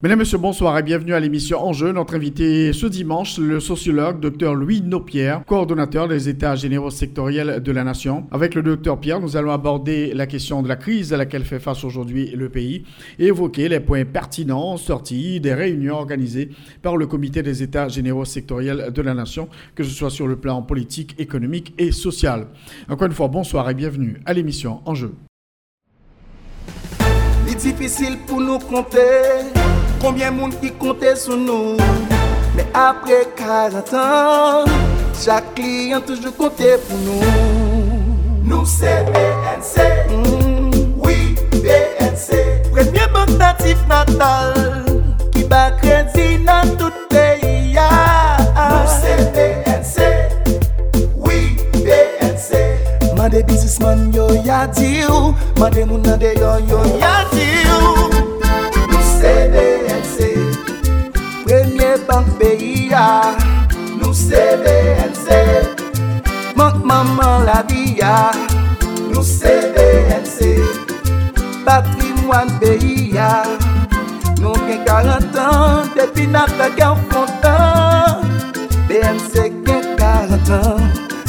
Mesdames, Messieurs, bonsoir et bienvenue à l'émission Enjeu. Notre invité ce dimanche, le sociologue Dr Louis Nopierre, coordonnateur des États généraux sectoriels de la Nation. Avec le Dr Pierre, nous allons aborder la question de la crise à laquelle fait face aujourd'hui le pays et évoquer les points pertinents sortis des réunions organisées par le Comité des États généraux sectoriels de la Nation, que ce soit sur le plan politique, économique et social. Encore une fois, bonsoir et bienvenue à l'émission Enjeu. Difisil pou nou konte Konbyen moun ki konte sou nou Me apre 40 an Chak kliyan toujou konte pou nou Nou se BNC mm. Oui, BNC Premye bank natif natal Ki ba kredi nan tout peyi ya Nou se BNC Oui, BNC Mande bizisman yo yadi ou Mande moun nade yo yo yadi CBNC Premye bank peyi ya Nou CBNC Mank maman la biya Nou CBNC Patrimwan peyi ya Nou gen 40 an Depi nan ta gen fontan BNC gen 40 an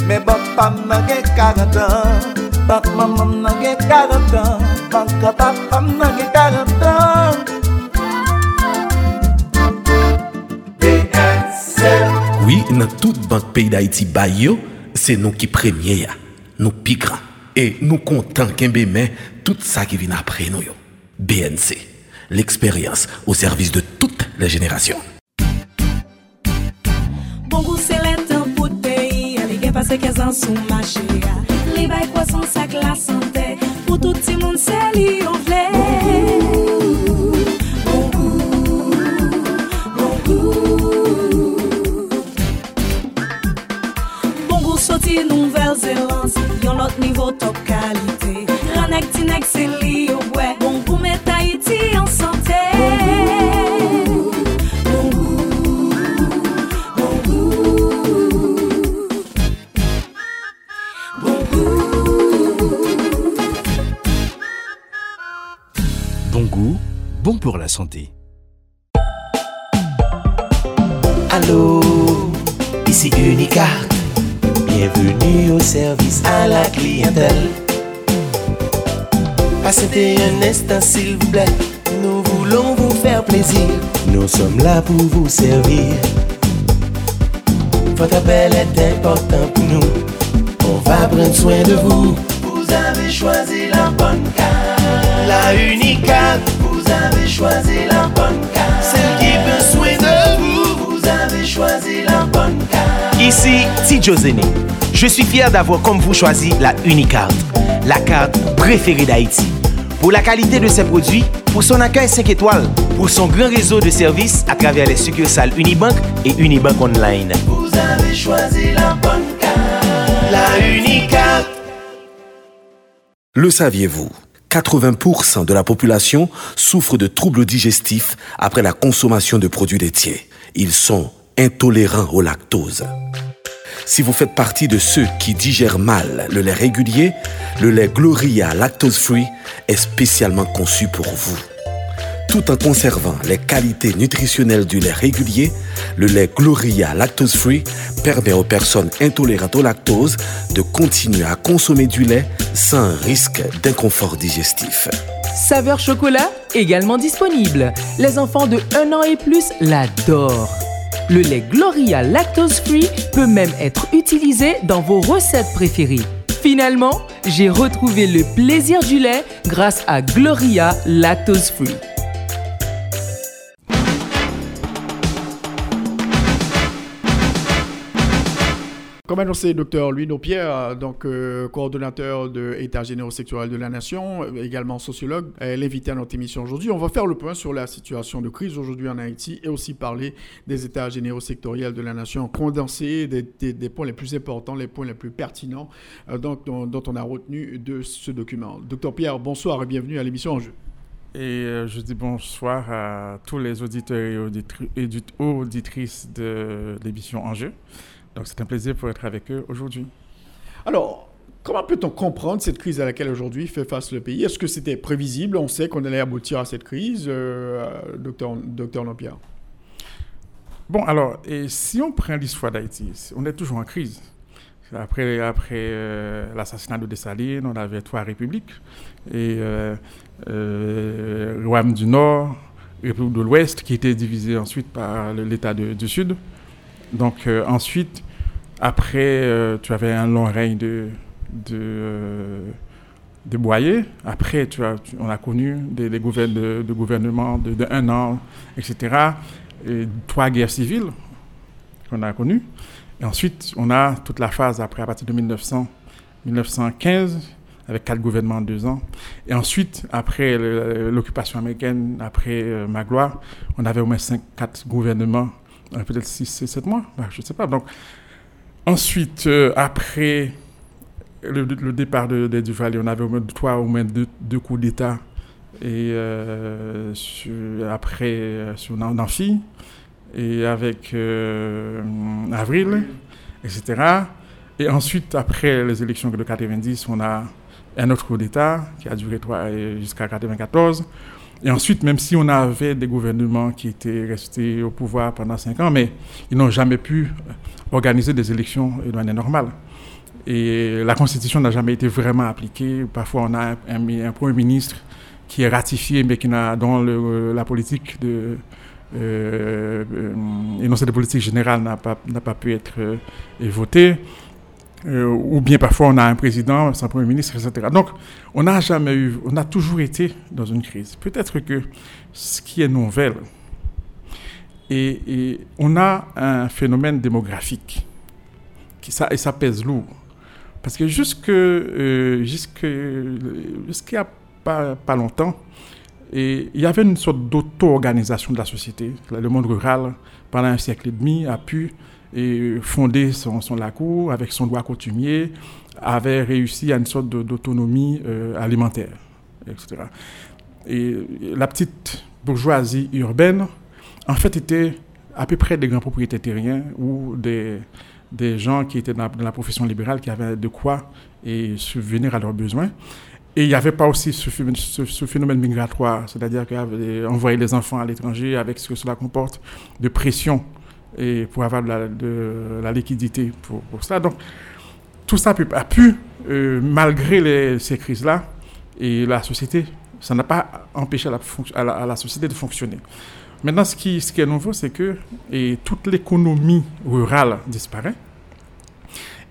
Men bank pam nan gen 40 an Bank maman nan gen 40 an Bank kapap pam nan gen 40 an Oui, dans toute banque pays d'Haïti, c'est nous qui premiers, nous piquons. Et nous comptons qu'un mais tout ça qui vient après nous. BNC, l'expérience au service de toutes les générations. Bon c'est l'état pour le pays. Les gars passent 15 ans sous marché. Les bails croissants, sac la santé. Pour tout le monde, c'est lui, on 011, yon lot nivou top kalite Ranek, tinek, se Bon goût met en santé. Bon goût, bon pour la santé. Un instant s'il vous plaît. Nous voulons vous faire plaisir. Nous sommes là pour vous servir. Votre appel est important pour nous. On va prendre soin de vous. Vous avez choisi la bonne carte. La Unicart. Vous avez choisi la bonne carte. Celle qui prend soin de vous. Vous avez choisi la bonne carte. Ici Tidjo Zene. Je suis fier d'avoir comme vous choisi la Unicard, la carte préférée d'Haïti. Pour la qualité de ses produits, pour son accueil 5 étoiles, pour son grand réseau de services à travers les succursales Unibank et Unibank Online. Vous avez choisi la bonne carte. La Unicart. Le saviez-vous 80% de la population souffre de troubles digestifs après la consommation de produits laitiers. Ils sont intolérants au lactose. Si vous faites partie de ceux qui digèrent mal le lait régulier, le lait Gloria Lactose Free est spécialement conçu pour vous. Tout en conservant les qualités nutritionnelles du lait régulier, le lait Gloria Lactose Free permet aux personnes intolérantes au lactose de continuer à consommer du lait sans risque d'inconfort digestif. Saveur chocolat également disponible. Les enfants de 1 an et plus l'adorent. Le lait Gloria Lactose Free peut même être utilisé dans vos recettes préférées. Finalement, j'ai retrouvé le plaisir du lait grâce à Gloria Lactose Free. Comme annoncé, docteur Louis Pierre, donc euh, coordonnateur de État généraux sectoriel de la Nation, euh, également sociologue, est l'invité à notre émission aujourd'hui. On va faire le point sur la situation de crise aujourd'hui en Haïti et aussi parler des États généraux sectoriels de la Nation, condenser des, points les plus importants, les points les plus pertinents euh, dont, on a retenu de ce document. Docteur Pierre, bonsoir et bienvenue à l'émission En Jeu. Et je dis bonsoir à tous les auditeurs et, auditrices de l'émission En Jeu. Donc c'est un plaisir pour être avec eux aujourd'hui. Alors, comment peut-on comprendre cette crise à laquelle aujourd'hui fait face le pays? Est-ce que c'était prévisible? On sait qu'on allait aboutir à cette crise, euh, docteur, docteur Bon, alors, et si on prend l'histoire d'Haïti, on est toujours en crise. Après, après euh, l'assassinat de Dessalines, on avait trois républiques. Et euh, euh du Nord, République de l'Ouest, qui était divisée ensuite par l'État du Sud. Donc ensuite, après, euh, tu avais un long règne de, de, euh, de Boyer. Après, tu as, on a connu des, des de, gouvernements de, de, un an, etc. Et trois guerres civiles qu'on a connues. Et ensuite, on a toute la phase après, à partir de 1900, 1915, avec quatre gouvernements en deux ans. Et ensuite, après l'occupation américaine, après Magloire, on avait au moins cinq, quatre gouvernements euh, peut-être 6, 7 mois, bah, je ne sais pas. Donc, ensuite, euh, après le, départ de, de on avait au moins trois ou moins deux, coups d'État. Et euh, après, sur Nanfi, et avec Avril, etc. Et ensuite, après les élections de 90, on a un autre coup d'État qui a duré jusqu'à 94. Et ensuite, même si on avait des gouvernements qui étaient restés au pouvoir pendant cinq ans, mais ils n'ont jamais pu organiser des élections de manière normale. Et la Constitution n'a jamais été vraiment appliquée. Parfois, on a un, Premier ministre qui est ratifié, mais qui n'a, dont la politique de euh, euh, générale n'a pas, pas pu être euh, votée. Euh, ou bien parfois on a un président, un premier ministre, etc. Donc, on n'a jamais eu, on a toujours été dans une crise. Peut-être que ce qui est nouvelle, et, on a un phénomène démographique, qui, ça, et ça pèse lourd. Parce que jusque, euh, jusque, pas, pas longtemps, et il y avait une sorte d'auto-organisation de la société. Le monde rural, pendant un siècle et demi, a pu et fondé son, son LACOU avec son droit coutumier, avait réussi à une sorte d'autonomie euh, alimentaire, etc. Et la petite bourgeoisie urbaine, en fait, était à peu près des grands propriétaires terriens ou des, des gens qui étaient dans, la profession libérale qui avaient de quoi et subvenir à leurs besoins. Et il n'y avait pas aussi ce, ce, phénomène migratoire, c'est-à-dire qu'envoyer les enfants à l'étranger avec ce que cela comporte de pression et pour avoir de la, liquidité pour, pour, ça. Donc, tout ça a pu, euh, malgré ces crises-là, et la société, ça n'a pas empêché la, à la, société de fonctionner. Maintenant, ce qui, ce qui est nouveau, c'est que et toute l'économie rurale disparaît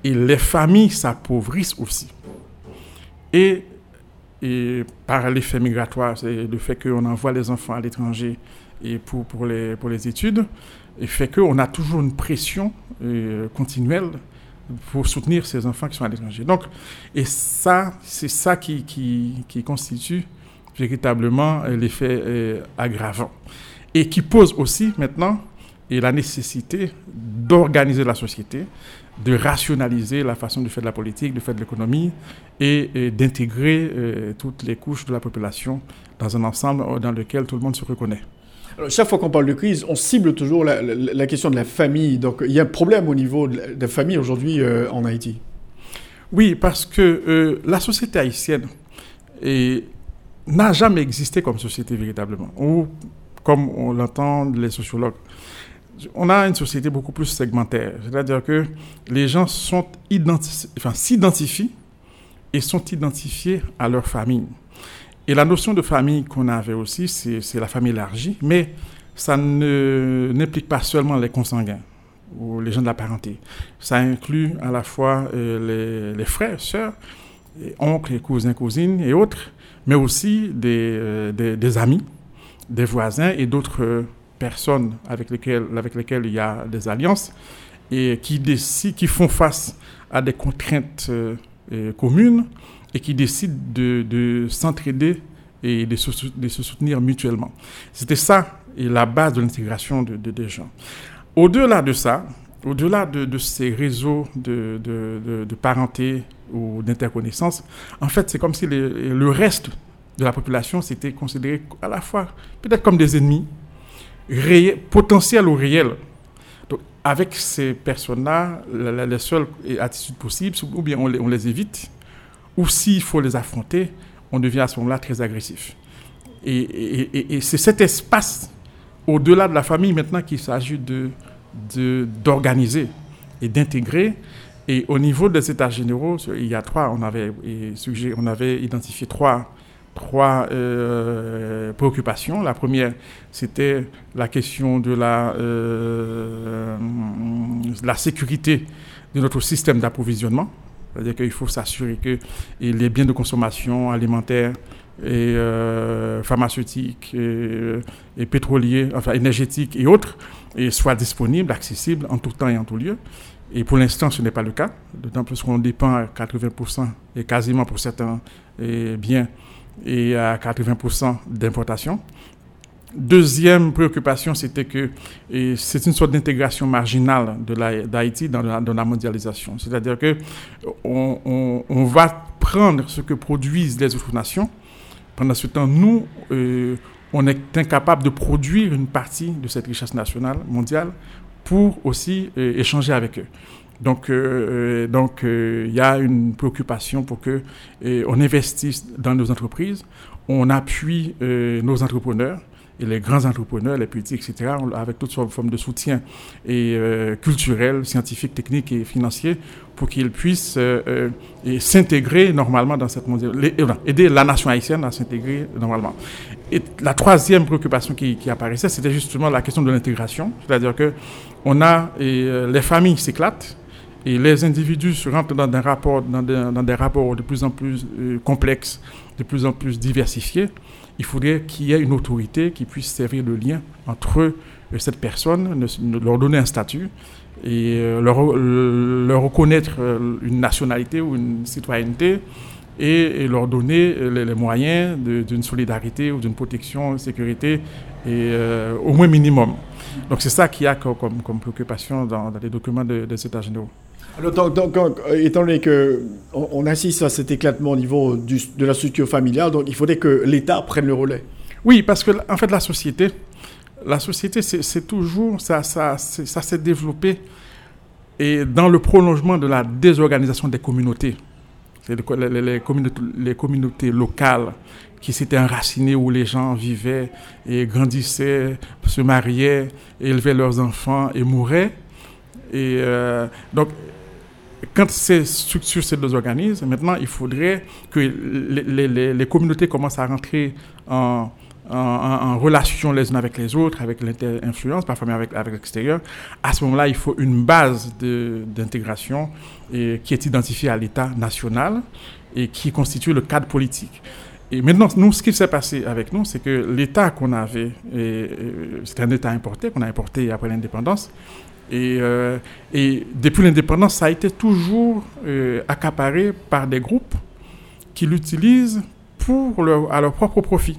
et les familles s'appauvrissent aussi. Et, et par l'effet migratoire, c'est le fait qu'on envoie les enfants à l'étranger pour, pour, les, pour les études, et fait qu'on a toujours une pression euh, continuelle pour soutenir ces enfants qui sont à l'étranger. Donc, et ça, c'est ça qui, constitue véritablement euh, l'effet euh, aggravant. Et qui pose aussi maintenant et la nécessité d'organiser la société, de rationaliser la façon de faire de la politique, de faire de l'économie et, d'intégrer toutes les couches de la population dans un ensemble dans lequel tout le monde se reconnaît chaque fois qu'on parle de crise, on cible toujours la, question de la famille. Donc, il y a un problème au niveau de la famille aujourd'hui euh, en Haïti. Oui, parce que euh, la société haïtienne n'a jamais existé comme société véritablement. Ou, comme on l'entend les sociologues, on a une société beaucoup plus segmentaire. C'est-à-dire que les gens s'identifient et sont identifiés à leur famille. Et la notion de famille qu'on avait aussi, c'est la famille élargie, mais ça n'implique pas seulement les consanguins ou les gens de la parenté. Ça inclut à la fois euh, les, frères, sœurs, oncles, cousins, cousines et autres, mais aussi des, euh, amis, des voisins et d'autres personnes avec lesquelles, il y a des alliances. et qui font face à des contraintes communes et qui décident de, s'entraider et de se, soutenir mutuellement. C'était ça et la base de l'intégration de, des gens. Au-delà de ça, au-delà de, ces réseaux de, parenté ou d'interconnaissance, en fait, c'est comme si le reste de la population s'était considéré à la fois peut-être comme des ennemis, potentiels ou réels. Donc, avec ces personnes-là, la, seule attitude possible, ou bien on les, évite, ou s'il faut les affronter, on devient à ce moment-là très agressif. Et, c'est cet espace au-delà de la famille maintenant qu'il s'agit de, d'organiser et d'intégrer. Et au niveau des états généraux, il y a trois, on avait, on avait identifié trois, trois euh, préoccupations. La première, c'était la question de la, euh, la sécurité de notre système d'approvisionnement. C'est-à-dire qu'il faut s'assurer que les biens de consommation alimentaire et euh, pharmaceutiques et, pétroliers, enfin énergétiques et autres, soient disponibles, accessibles en tout temps et en tout lieu. Et pour l'instant, ce n'est pas le cas, d'autant plus qu'on dépend à 80% et quasiment pour certains biens et à 80% d'importation. Deuxième préoccupation, c'était que c'est une sorte d'intégration marginale d'Haïti dans, la mondialisation. C'est-à-dire que on, va prendre ce que produisent les autres nations. Pendant ce temps, nous, euh, on est incapable de produire une partie de cette richesse nationale mondiale pour aussi euh, échanger avec eux. Donc, euh, donc, il y a une préoccupation pour que on investisse dans nos entreprises, on appuie nos entrepreneurs et les grands entrepreneurs, les petits, etc., avec toutes sortes de formes de soutien et, euh, culturel, scientifique, technique et financier pour qu'ils puissent euh, euh, s'intégrer normalement dans cette mondialisation, aider la nation haïtienne à s'intégrer normalement. Et la troisième préoccupation qui, qui apparaissait, c'était justement la question de l'intégration, c'est-à-dire que on a les familles s'éclatent et les individus se rentrent dans des rapports, dans des, dans des rapports de plus en plus complexes, de plus en plus diversifiés il faudrait qu'il y ait une autorité qui puisse servir de lien entre euh, cette personne, leur donner un statut et euh, leur, reconnaître euh, une nationalité ou une citoyenneté et, leur donner les, moyens d'une solidarité ou d'une protection, sécurité et au moins minimum. Donc c'est ça qu'il y a comme, préoccupation dans, les documents de, de cet généraux. Donc, euh, étant donné qu'on on assiste à cet éclatement au niveau de la structure familiale, donc il faudrait que l'État prenne le relais. Oui, parce que en fait, la société, la société, c'est toujours, ça, ça, ça s'est développé et dans le prolongement de la désorganisation des communautés. Les, les, les, communautés, les communautés locales qui s'étaient enracinées, où les gens vivaient et grandissaient, se mariaient, élevaient leurs enfants et mouraient. Et euh, donc, quand ces structures se désorganisent, maintenant, il faudrait que les, communautés commencent à rentrer en, relation les unes avec les autres, avec l'inter-influence, parfois même avec, l'extérieur. À ce moment-là, il faut une base d'intégration qui est identifiée à l'État national et qui constitue le cadre politique. Et maintenant, nous, ce qui s'est passé avec nous, c'est que l'État qu'on avait, c'était un État importé, qu'on a importé après l'indépendance, et, euh, et depuis l'indépendance, ça a été toujours euh, accaparé par des groupes qui l'utilisent pour à leur propre profit.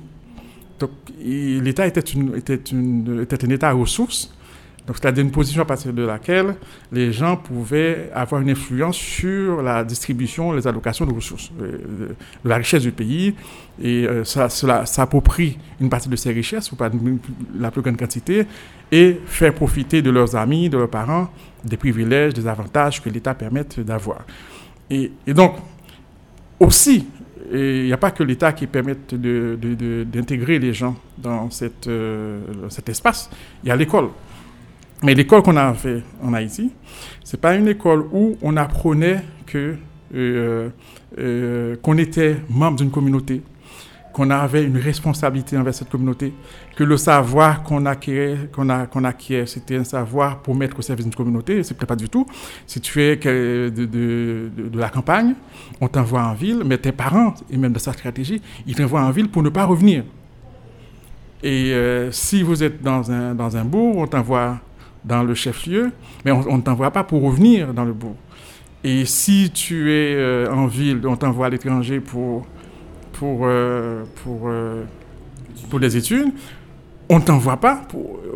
Donc l'État était, une, était, une, était un État à ressources donc, c'est-à-dire une position à partir de laquelle les gens pouvaient avoir une influence sur la distribution, les allocations de ressources, euh, de, la richesse du pays. Et euh, cela s'approprie une partie de ces richesses, ou pas la plus grande quantité, et faire profiter de leurs amis, de leurs parents, des privilèges, des avantages que l'État permette d'avoir. Et, donc, aussi, il n'y a pas que l'État qui permette d'intégrer les gens dans euh, cet espace, il y a l'école. Mais l'école qu'on a fait en Haïti, c'est pas une école où on apprenait que euh, euh, qu'on était membre d'une communauté, qu'on avait une responsabilité envers cette communauté, que le savoir qu'on acquiert, qu'on acquiert, c'était un savoir pour mettre au service d'une communauté. C'est peut-être pas du tout. Si tu es de, la campagne, on t'envoie en ville, mais tes parents, et même de sa stratégie, ils t'envoient en ville pour ne pas revenir. Et euh, si vous êtes dans un bourg, on t'envoie dans le chef-lieu, mais on ne t'envoie pas pour revenir dans le bourg. Et si tu es euh, en ville, on t'envoie à l'étranger pour, pour, euh, pour, euh, pour des études, on ne t'envoie pas,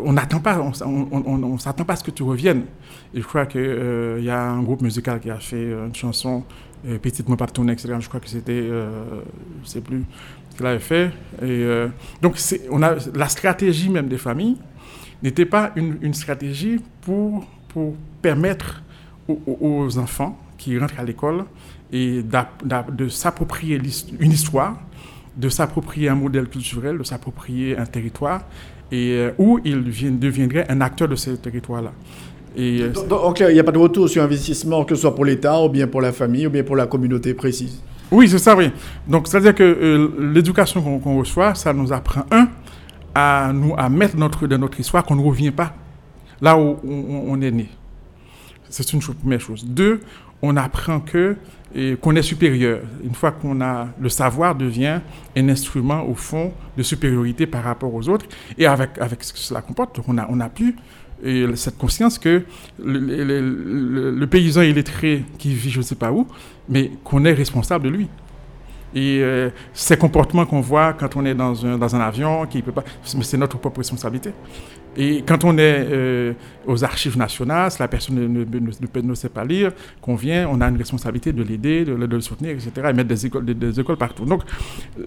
on n'attend pas, on ne s'attend pas à ce que tu reviennes. Et je crois qu'il y a un groupe musical qui a fait une chanson, Petite Moi Partout, etc. Je crois que c'était, je ne sais plus ce qu'il avait fait. Et, donc on a, la stratégie même des familles n'était pas une, une, stratégie pour, pour permettre aux, enfants qui rentrent à l'école et de s'approprier une histoire, de s'approprier un modèle culturel, de s'approprier un territoire, et euh, où ils deviendraient un acteur de ce territoire-là. Et, euh, donc, il n'y a pas de retour sur investissement, que ce soit pour l'État, ou bien pour la famille, ou bien pour la communauté précise Oui, c'est ça, oui. Donc, c'est-à-dire que euh, l'éducation qu'on reçoit, ça nous apprend, un, à, nous, à mettre notre, dans notre histoire qu'on ne revient pas là où on est né. C'est une première chose. Deux, on apprend que qu'on est supérieur. Une fois qu'on a le savoir devient un instrument au fond de supériorité par rapport aux autres et avec avec ce que cela comporte, on a on a plus cette conscience que le, paysan illettré qui vit je ne sais pas où, mais qu'on est responsable de lui. Et euh, ces comportements qu'on voit quand on est dans un, dans un avion, qui peut pas, c'est notre propre responsabilité. Et quand on est euh, aux archives nationales, si la personne ne, ne, ne, sait pas lire, qu'on vient, on a une responsabilité de l'aider, de, le soutenir, etc., et mettre des écoles, des, écoles partout. Donc,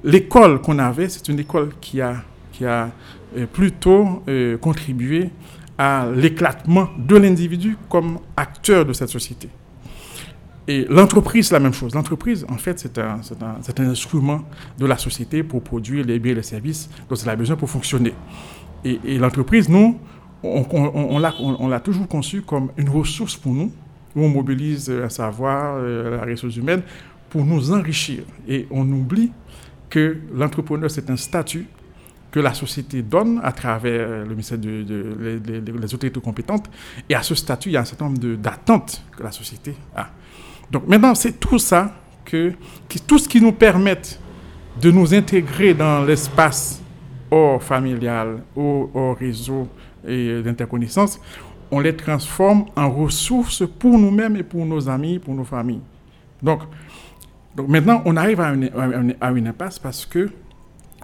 l'école qu'on avait, c'est une école qui a, qui a euh, plutôt contribué à l'éclatement de l'individu comme acteur de cette société. Et l'entreprise, c'est la même chose. L'entreprise, en fait, c'est un, instrument de la société pour produire les biens et les services dont elle a besoin pour fonctionner. Et, l'entreprise, nous, on, l'a toujours conçue comme une ressource pour nous, où on mobilise un savoir, euh, la ressource humaine, pour nous enrichir. Et on oublie que l'entrepreneur, c'est un statut que la société donne à travers le ministère de, les autorités compétentes. Et à ce statut, il y a un certain nombre d'attentes que la société a. Donc maintenant, c'est tout ça, que, tout ce qui nous permet de nous intégrer dans l'espace hors familial, hors, réseau et d'interconnaissance, on les transforme en ressources pour nous-mêmes et pour nos amis, pour nos familles. Donc, maintenant, on arrive à une, à une impasse parce que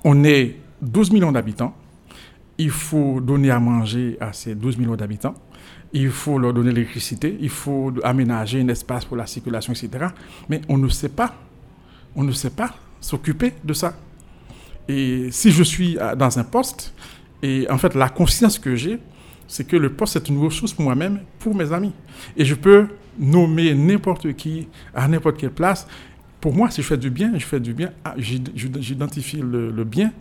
on est 12 millions d'habitants. Il faut donner à manger à ces 12 millions d'habitants il faut leur donner l'électricité, il faut aménager un espace pour la circulation, etc. Mais on ne sait pas, on ne sait pas s'occuper de ça. Et si je suis dans un poste, et en fait la conscience que j'ai, c'est que le poste est une ressource pour moi-même, pour mes amis. Et je peux nommer n'importe qui à n'importe quelle place. Pour moi, si je fais du bien, je fais du bien, j'identifie le, bien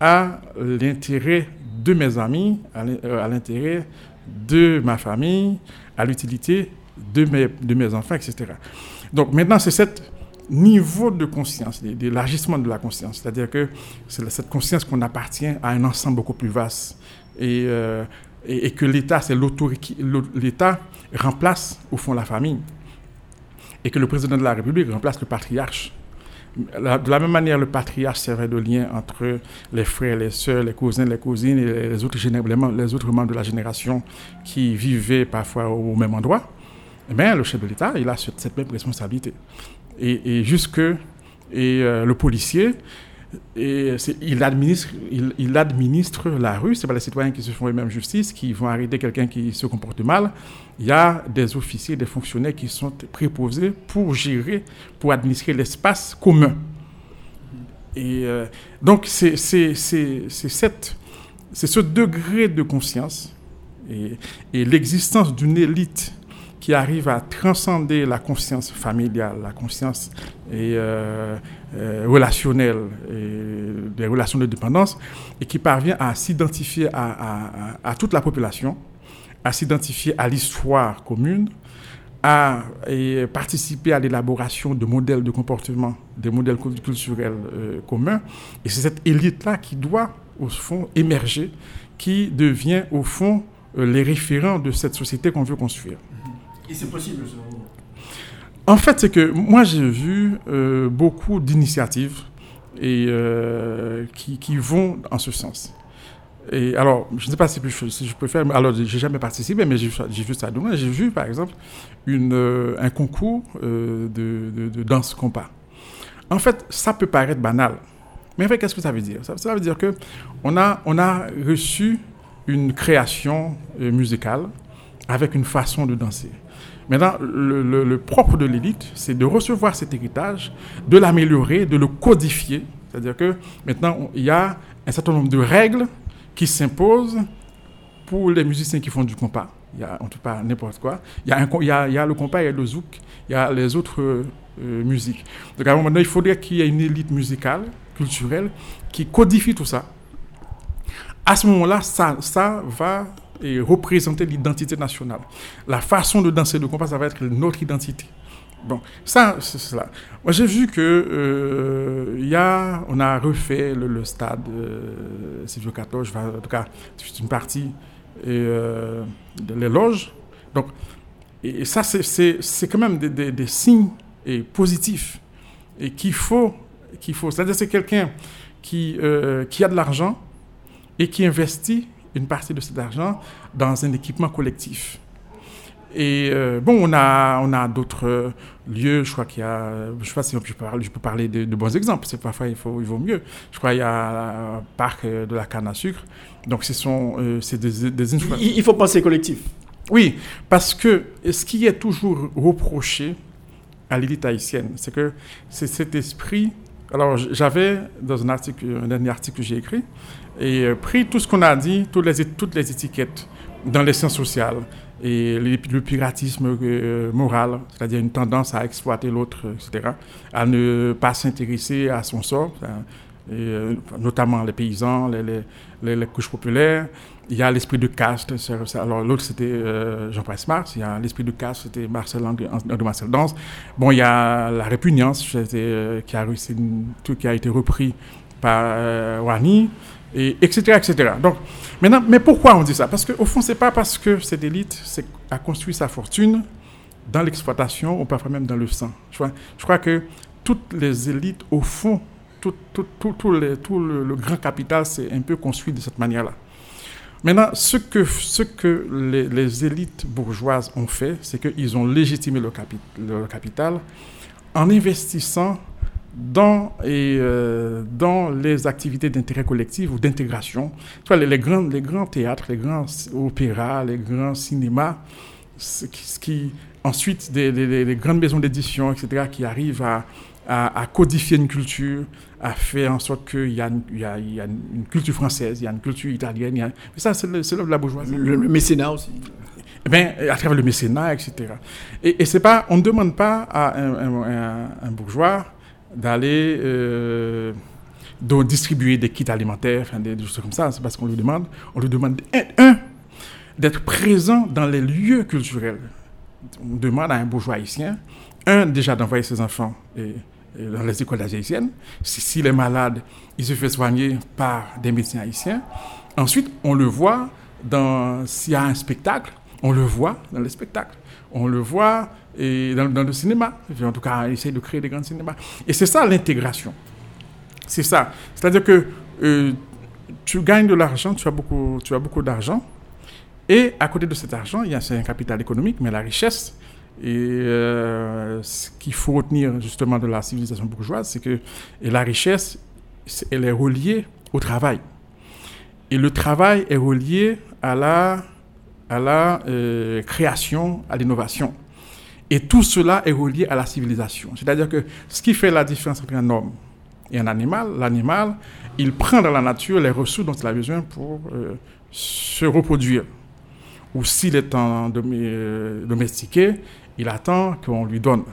à l'intérêt de mes amis, à l'intérêt de ma famille, à l'utilité de mes, de mes enfants, etc. Donc maintenant, c'est ce niveau de conscience, l'élargissement de la conscience. C'est-à-dire que c'est cette conscience qu'on appartient à un ensemble beaucoup plus vaste. Et, euh, et, que l'État, c'est l'État remplace au fond la famille. Et que le président de la République remplace le patriarche de la même manière, le patriarche servait de lien entre les frères, les sœurs, les cousins, les cousines et les autres, les autres membres de la génération qui vivaient parfois au même endroit. Eh bien, le chef de l'État, il a cette même responsabilité. Et, jusque et, euh, le policier, et il, administre, il, administre la rue. Ce pas les citoyens qui se font eux-mêmes justice, qui vont arrêter quelqu'un qui se comporte mal. Il y a des officiers, des fonctionnaires qui sont préposés pour gérer, pour administrer l'espace commun. Et euh, donc, c'est ce degré de conscience et, et l'existence d'une élite qui arrive à transcender la conscience familiale, la conscience et, euh, euh, relationnelle, des relations de dépendance, et qui parvient à s'identifier à, toute la population, à s'identifier à l'histoire commune, à participer à l'élaboration de modèles de comportement, des modèles culturels euh, communs. Et c'est cette élite-là qui doit, au fond, émerger, qui devient, au fond, les référents de cette société qu'on veut construire. Et c'est possible En fait, c'est que moi, j'ai vu euh, beaucoup d'initiatives euh, qui, qui, vont en ce sens. Et alors, je ne sais pas si, je peux faire, alors j'ai jamais participé, mais j'ai vu ça demain. J'ai vu, par exemple, une, euh, un concours de, de, danse compas. En fait, ça peut paraître banal, mais en fait, qu'est-ce que ça veut dire? Ça, ça, veut dire que on a, on a reçu une création musicale avec une façon de danser. Maintenant, le, propre de l'élite, c'est de recevoir cet héritage, de l'améliorer, de le codifier. C'est-à-dire que maintenant, il y a un certain nombre de règles qui s'impose pour les musiciens qui font du compas. Il y a en tout cas n'importe quoi. Il y, a le compas, il y a le zouk, il y a les autres euh, musiques. Donc à un moment donné, il faudrait qu'il y ait une élite musicale, culturelle, qui codifie tout ça. À ce moment-là, ça, ça va et représenter l'identité nationale. La façon de danser le compas, ça va être notre identité. Bon, ça, c'est cela. Moi, j'ai vu que euh, y a, on a refait le, stade euh, Silvio 14, en tout cas, c'est une partie euh, des loges. Donc, et, ça, c'est quand même des, des, des, signes et positifs et qu'il faut, qu'il faut. C'est-à-dire, c'est quelqu'un qui, euh, qui a de l'argent et qui investit une partie de cet argent dans un équipement collectif. Et euh, bon, on a, on a d'autres euh, lieux, je crois qu'il y a, je sais pas si je peux parler, je peux parler de, bons exemples, c'est parfois il, faut, il vaut mieux. Je crois qu'il y a un parc euh, de la canne à sucre, donc ce sont c'est des, des Il faut penser collectif. Oui, parce que ce qui est toujours reproché à l'élite haïtienne, c'est que c'est cet esprit. Alors j'avais dans un article, un dernier article que j'ai écrit, et pris tout ce qu'on a dit, toutes les, étiquettes dans les sciences sociales, et le, piratisme euh, moral, c'est-à-dire une tendance à exploiter l'autre, etc., à ne pas s'intéresser à son sort, euh, notamment les paysans, les, couches populaires. Il y a l'esprit de caste, alors l'autre c'était euh, Jean-Pierre Mars, il y a l'esprit de caste, c'était Marcel André, Marcel Danse. Bon, il y a la répugnance, qui, a, qui a été repris par Wani et etc., etc. Donc, maintenant, mais pourquoi on dit ça? Parce qu'au fond, c'est pas parce que cette élite a construit sa fortune dans l'exploitation ou parfois même dans le sang. Je crois que toutes les élites, au fond, tout, tout, tout, tout, le, grand capital, c'est un peu construit de cette manière-là. Maintenant, ce que, ce que les, élites bourgeoises ont fait, c'est qu'ils ont légitimé le, capi, le capital en investissant dans, et, euh, dans les activités d'intérêt collectif ou d'intégration. Les, les, grands, les grands théâtres, les grands opéras, les grands cinémas, ce qui ensuite des, les, grandes maisons d'édition, etc., qui arrivent à, à, codifier une culture, à faire en sorte qu'il y, y, y, a une culture française, il y a une culture italienne. Y a... ça, c'est l'œuvre de la bourgeoisie. Le, mécénat aussi. Eh bien, à travers le mécénat, etc. Et, et c'est pas, on ne demande pas à un, un, un bourgeois d'aller euh, de distribuer des kits alimentaires, enfin, des, choses comme ça, c'est parce qu'on lui demande. On lui demande, un, d'être présent dans les lieux culturels. On demande à un bourgeois haïtien, un, déjà d'envoyer ses enfants et, dans les écoles haïtiennes. S'il est malade, il se fait soigner par des médecins haïtiens. Ensuite, on le voit dans, s'il y a un spectacle, on le voit dans les spectacles. On le voit et dans, le cinéma. En tout cas, essayer de créer des grands cinémas. Et c'est ça l'intégration. C'est ça. C'est-à-dire que euh, tu gagnes de l'argent, tu as beaucoup, tu as beaucoup d'argent. Et à côté de cet argent, il y a un capital économique, mais la richesse. Et euh, ce qu'il faut retenir justement de la civilisation bourgeoise, c'est que la richesse, elle est reliée au travail. Et le travail est relié à la, à la euh, création, à l'innovation. Et tout cela est relié à la civilisation. C'est-à-dire que ce qui fait la différence entre un homme et un animal, l'animal, il prend dans la nature les ressources dont il a besoin pour euh, se reproduire. Ou s'il est en domestiqué, il attend qu'on lui donne.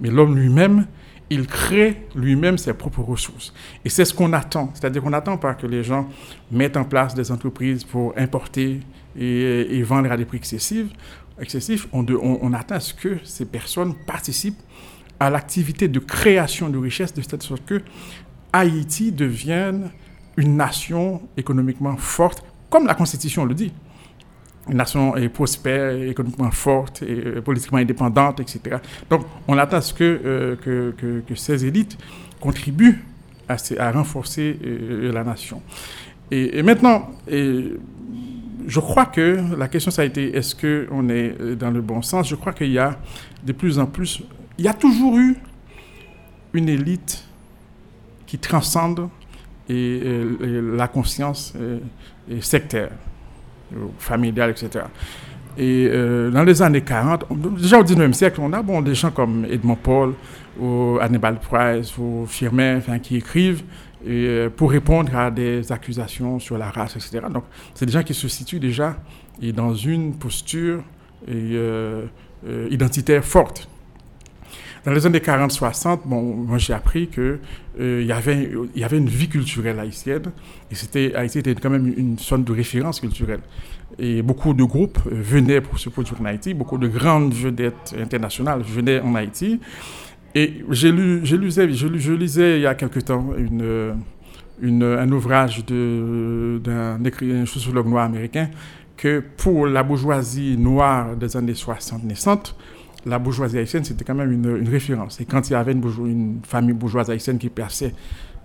Mais l'homme lui-même, il crée lui-même ses propres ressources. Et c'est ce qu'on attend. C'est-à-dire qu'on n'attend pas que les gens mettent en place des entreprises pour importer et, vendre à des prix excessifs excessif, on, attend à ce que ces personnes participent à l'activité de création de richesse de telle sorte que Haïti devienne une nation économiquement forte, comme la Constitution le dit. Une nation prospère, économiquement forte, euh, politiquement indépendante, etc. Donc, on attend ce que, euh, ces élites contribuent à, renforcer euh, la nation. Et, maintenant, je crois que la question, ça a été est-ce qu'on est dans le bon sens? Je crois qu'il y a de plus en plus. Il y a toujours eu une élite qui transcende et, la conscience sectaire, familiale, etc. Et euh, dans les années 40, déjà au 19e siècle, on a des gens comme Edmond Paul, ou Hannibal Price, ou Firmin, qui écrivent euh, pour répondre à des accusations sur la race, etc. Donc, c'est des gens qui se situent déjà dans une posture euh, identitaire forte. Dans les années 40-60, bon, moi j'ai appris qu'il euh, y, avait, une vie culturelle haïtienne, et c'était, Haïti était quand même une sorte de référence culturelle. Et beaucoup de groupes euh, venaient pour se produire en Haïti, beaucoup de grandes vedettes internationales venaient en Haïti. Et j'ai lu, j'ai lu, je, lisais il y a quelque temps un ouvrage d'un écrivain, sociologue noir américain, que pour la bourgeoisie noire des années 60 naissantes, la bourgeoisie haïtienne, c'était quand même une, référence. Et quand il y avait une, famille bourgeoise haïtienne qui perçait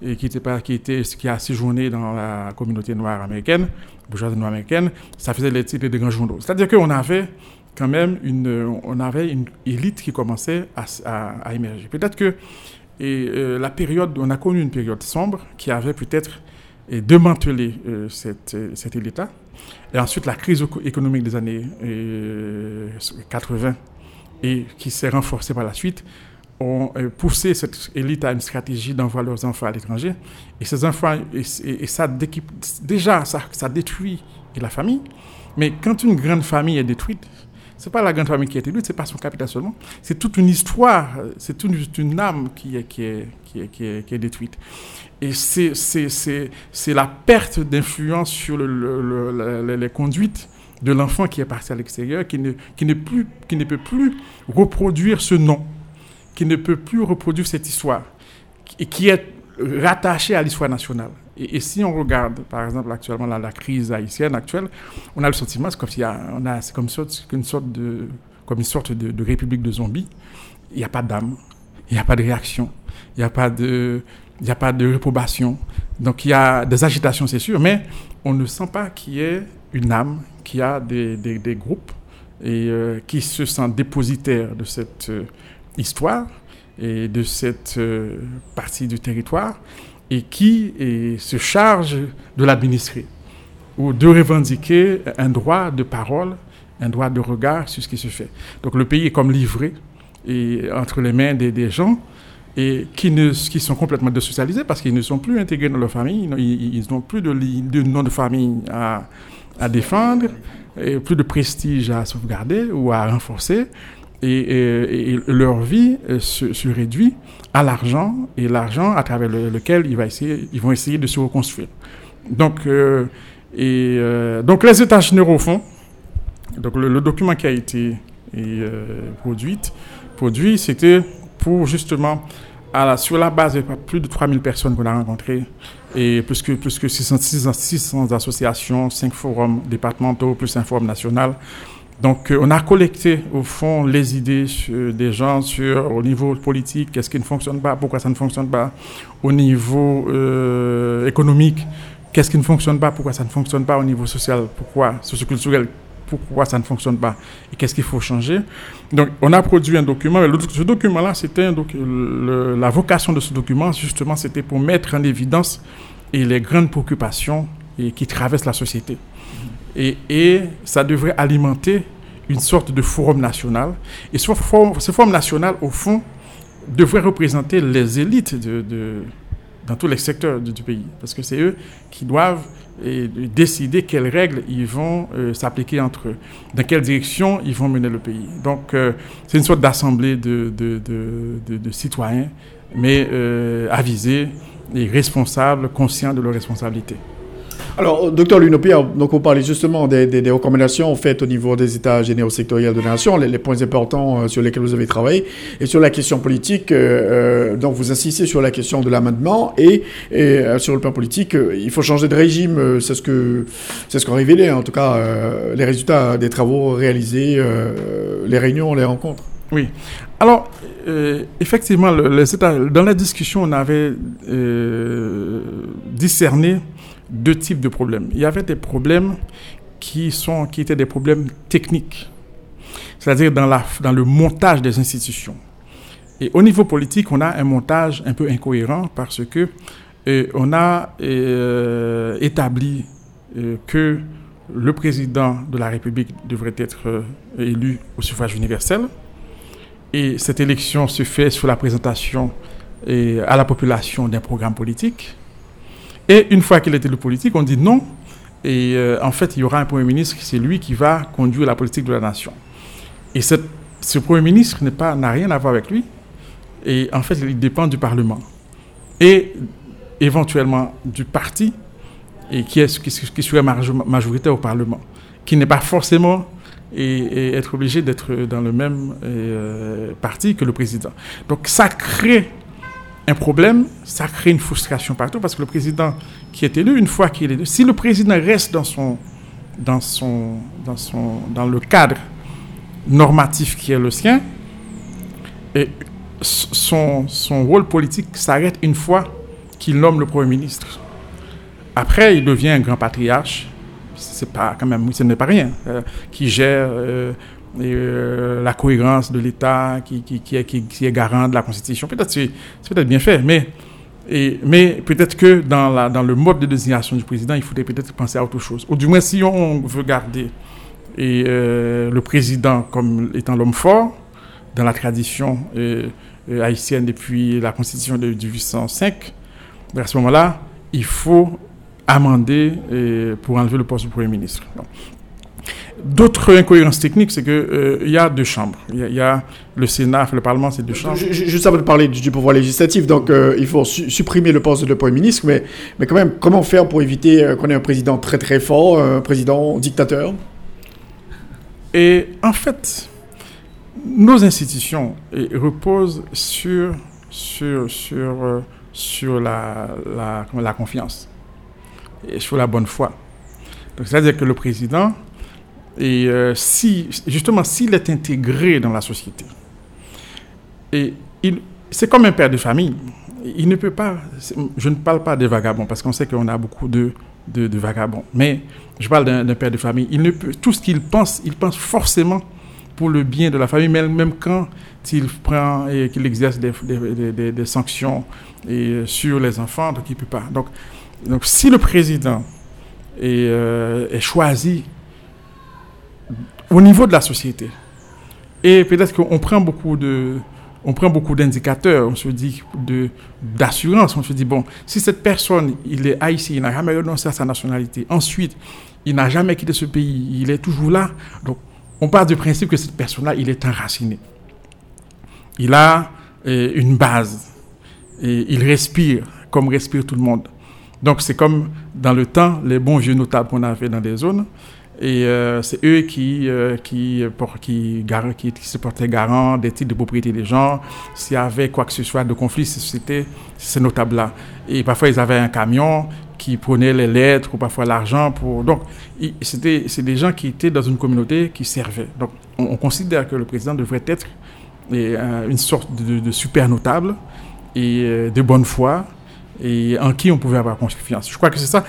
et qui, était qui, était, qui a séjourné dans la communauté noire américaine, bourgeoisie noire américaine, ça faisait les titres des grands journaux. C'est-à-dire qu'on avait quand même une, on avait une élite qui commençait à, émerger. Peut-être que et, euh, la période, on a connu une période sombre qui avait peut-être démantelé euh, cette, cette élite-là. Et ensuite, la crise économique des années 80 euh, et qui s'est renforcée par la suite, ont euh, poussé cette élite à une stratégie d'envoyer leurs enfants à l'étranger. Et ces enfants, et, ça déjà, ça, détruit la famille. Mais quand une grande famille est détruite, c'est pas la grande famille qui est détruite, c'est pas son capital seulement, c'est toute une histoire, c'est toute une, âme qui est, qui est, qui est, qui est, détruite. Et c'est la perte d'influence sur le, les conduites de l'enfant qui est parti à l'extérieur, qui ne, qui, ne peut plus reproduire ce nom, qui ne peut plus reproduire cette histoire, et qui est rattaché à l'histoire nationale. Et, si on regarde, par exemple, actuellement la, crise haïtienne actuelle, on a le sentiment, c'est comme, comme, une sorte de, comme une sorte de, république de zombies. Il n'y a pas d'âme, il n'y a pas de réaction, il n'y a il n'y a pas de réprobation. Donc il y a des agitations, c'est sûr, mais on ne sent pas qu'il y ait une âme, qui a des, des, groupes et euh, qui se sentent dépositaires de cette euh, histoire et de cette euh, partie du territoire et qui se chargent de l'administrer ou de revendiquer un droit de parole, un droit de regard sur ce qui se fait. Donc le pays est comme livré et entre les mains des, des gens et qui, ne, qui sont complètement désocialisés parce qu'ils ne sont plus intégrés dans leur famille, ils n'ont plus de, de nom de famille à, à défendre, et plus de prestige à sauvegarder ou à renforcer. Et, leur vie euh, se, réduit à l'argent et l'argent à travers lequel ils, vont essayer de se reconstruire. Donc, euh, et, euh, donc les États généraux font. Donc le, document qui a été produit, produit c'était pour justement, la, sur la base de plus de 3000 personnes qu'on a rencontrées, et plus que, plus que 600, 600, associations, 5 forums départementaux, plus un forum national. Donc, euh, on a collecté, au fond, les idées des gens sur, au niveau politique, qu'est-ce qui ne fonctionne pas, pourquoi ça ne fonctionne pas, au niveau euh, économique, qu'est-ce qui ne fonctionne pas, pourquoi ça ne fonctionne pas, au niveau social, pourquoi, socioculturel, pourquoi ça ne fonctionne pas et qu'est-ce qu'il faut changer. Donc, on a produit un document. ce document-là, c'était la vocation de ce document, justement, c'était pour mettre en évidence les grandes préoccupations qui traversent la société. Et, ça devrait alimenter une sorte de forum national. Et ce forum, national, au fond, devrait représenter les élites de dans tous les secteurs du, pays. Parce que c'est eux qui doivent décider quelles règles ils vont euh, s'appliquer entre eux, dans quelle direction ils vont mener le pays. Donc, euh, c'est une sorte d'assemblée de, citoyens, mais euh, avisés et responsables, conscients de leurs responsabilités. Alors, docteur Lunopia, donc on parlait justement des, recommandations faites au niveau des États généraux sectoriels de la nation, les, points importants euh, sur lesquels vous avez travaillé, et sur la question politique, euh, euh, donc vous insistez sur la question de l'amendement, et, sur le plan politique, il faut changer de régime, c'est ce que c'est ce qu'ont révélé en tout cas les résultats des travaux réalisés, les réunions, les rencontres. Oui. Alors, effectivement, dans la discussion, on avait discerné deux types de problèmes. Il y avait des problèmes qui, sont, qui étaient des problèmes techniques, c'est-à-dire dans, dans le montage des institutions. Et au niveau politique, on a un montage un peu incohérent parce que euh, on a euh, établi euh, que le président de la République devrait être élu au suffrage universel. Et cette élection se fait sous la présentation à la population d'un programme politique. Et une fois qu'il est élu politique, on dit non. Et en fait, il y aura un Premier ministre, c'est lui qui va conduire la politique de la nation. Et ce Premier ministre n'a rien à voir avec lui. Et en fait, il dépend du Parlement. Et éventuellement du parti et qui, est, qui, serait majoritaire au Parlement, qui n'est pas forcément et, être obligé d'être dans le même euh, parti que le président. Donc ça crée un problème, ça crée une frustration partout parce que le président qui est élu, une fois qu'il est élu, si le président reste dans son, dans son, dans son, dans le cadre normatif qui est le sien, et son, son rôle politique s'arrête une fois qu'il nomme le Premier ministre. Après, il devient un grand patriarche, c'est pas quand même, ce n'est pas rien, euh, qui gère euh, euh, la cohérence de l'État, qui, est, qui, garant de la Constitution. Peut-être c'est peut-être bien fait, mais, mais peut-être que dans, le mode de désignation du président, il faudrait peut-être penser à autre chose. Ou du moins, si on veut garder et, le président comme étant l'homme fort, dans la tradition haïtienne depuis la Constitution de 1805, à ce moment-là, il faut amender euh, pour enlever le poste du Premier ministre. D'autres incohérences techniques, c'est qu'il euh, il y a deux chambres. Il y, a le Sénat, le Parlement, c'est deux chambres. Juste avant de parler du, pouvoir législatif, donc euh, il faut supprimer le poste de Premier ministre, mais, mais quand même, comment faire pour éviter qu'on ait un président très très fort, un président dictateur? Et en fait, nos institutions reposent sur, sur, sur sur la, la, la confiance et sur la bonne foi. C'est-à-dire que le président, et, euh, si, justement, s'il est intégré dans la société, et c'est comme un père de famille, il ne peut pas, je ne parle pas des vagabonds, parce qu'on sait qu'on a beaucoup de, de, vagabonds, mais je parle d'un père de famille, il ne peut, tout ce qu'il pense, il pense forcément pour le bien de la famille, même, quand il prend et qu'il exerce des, des, des, sanctions et sur les enfants, donc il ne peut pas. Donc, donc si le président est, euh, est choisi au niveau de la société, et peut-être qu'on prend beaucoup de, on prend beaucoup d'indicateurs, on se dit d'assurance, on se dit bon, si cette personne, il est haïtien, il n'a jamais renoncé à sa nationalité, ensuite, il n'a jamais quitté ce pays, il est toujours là, donc on part du principe que cette personne-là, il est enraciné. Il a euh, une base. Et il respire comme respire tout le monde. Donc c'est comme dans le temps, les bons vieux notables qu'on avait dans des zones. Et euh, c'est eux qui, euh, qui, pour, qui, qui, qui, se portaient garant des titres de propriété des gens. S'il y avait quoi que ce soit de conflit, c'était ces notables-là. Et parfois, ils avaient un camion qui prenaient les lettres ou parfois l'argent pour... Donc, c'était, des gens qui étaient dans une communauté qui servaient. Donc, on considère que le président devrait être euh, une sorte de, super notable et euh, de bonne foi et en qui on pouvait avoir confiance. Je crois que c'est ça.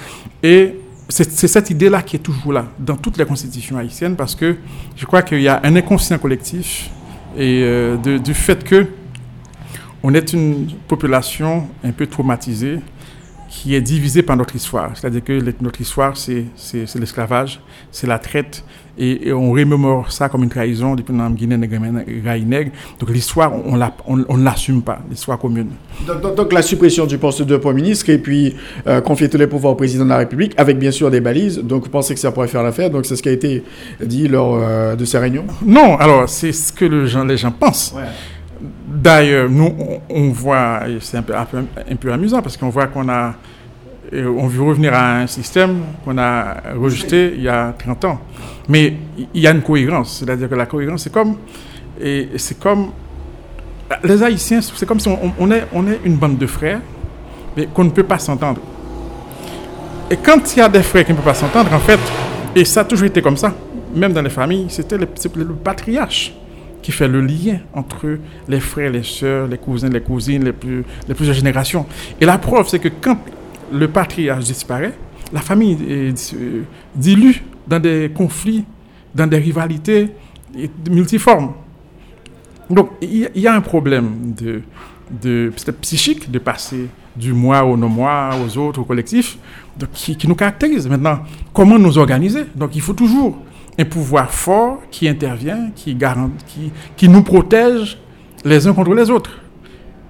C'est cette idée-là qui est toujours là dans toutes les constitutions haïtiennes parce que je crois qu'il y a un inconscient collectif et euh, du fait que on est une population un peu traumatisée qui est divisée par notre histoire. C'est-à-dire que notre histoire, c'est l'esclavage, c'est la traite, et, on remémore ça comme une trahison depuis la Guinée Donc l'histoire, on ne l'assume pas, l'histoire commune. Donc, la suppression du poste de Premier ministre et puis euh, confier tous les pouvoirs au président de la République, avec bien sûr des balises. Donc vous pensez que ça pourrait faire l'affaire? Donc c'est ce qui a été dit lors euh, de ces réunions? Non, alors c'est ce que le les gens pensent. D'ailleurs, nous, on, voit, c'est un peu, un peu amusant parce qu'on voit qu'on a on veut revenir à un système qu'on a rejeté il y a 30 ans. Mais il y a une cohérence, c'est-à-dire que la cohérence, c'est comme, c'est comme, les Haïtiens, c'est comme si on, est, on est une bande de frères, mais qu'on ne peut pas s'entendre. Et quand il y a des frères qui ne peuvent pas s'entendre, en fait, et ça a toujours été comme ça, même dans les familles, c'était le, le, patriarche qui fait le lien entre les frères, les sœurs, les cousins, les cousines, les, plus, les plusieurs générations. Et la preuve, c'est que quand le patriarche disparaît, la famille est euh, dilue dans des conflits, dans des rivalités multiformes. Donc, il y, a un problème de, de psychique de passer du moi au non-moi, aux autres, au collectif, qui, nous caractérise. Maintenant, comment nous organiser? Donc, il faut toujours un pouvoir fort qui intervient, qui, qui, qui nous protège les uns contre les autres.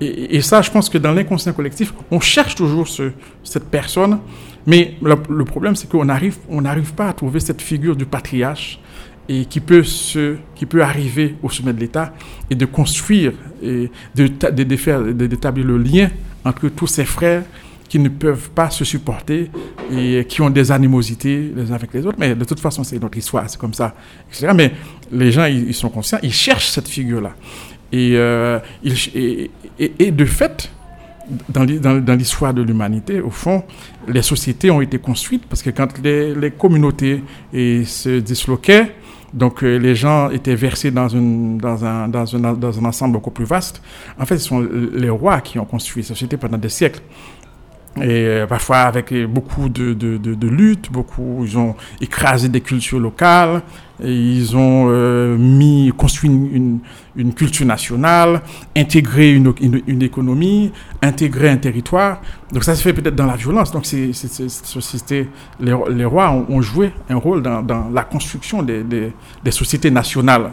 Et, ça, je pense que dans l'inconscient collectif, on cherche toujours ce, cette personne, mais le, problème, c'est qu'on n'arrive on n'arrive pas à trouver cette figure du patriarche et qui peut, se, qui peut arriver au sommet de l'État et de construire et de, d'établir le lien entre tous ses frères qui ne peuvent pas se supporter et qui ont des animosités les uns avec les autres. Mais de toute façon, c'est notre histoire, c'est comme ça. Mais les gens, ils, sont conscients, ils cherchent cette figure-là. Et, euh, de fait, dans, l'histoire de l'humanité, au fond, les sociétés ont été construites parce que quand les, communautés se disloquaient, donc euh, les gens étaient versés dans un ensemble beaucoup plus vaste. En fait, ce sont les rois qui ont construit la société pendant des siècles. Et euh, parfois avec beaucoup de, de, de, luttes, beaucoup, ils ont écrasé des cultures locales, ils ont euh, mis, construit une, une, culture nationale, intégré une, une, économie, intégré un territoire. Donc ça se fait peut-être dans la violence. Donc c'est, société, les, les, rois ont, joué un rôle dans, dans la construction des, des, des sociétés nationales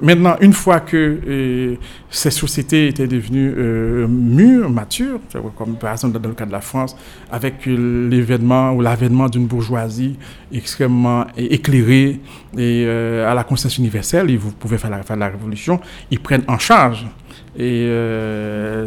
maintenant, une fois que euh, ces sociétés étaient devenues euh, mûres, matures, comme par exemple dans le cas de la France, avec l'événement ou l'avènement d'une bourgeoisie extrêmement éclairée et euh, à la conscience universelle, et vous pouvez faire la, faire la révolution, ils prennent en charge et,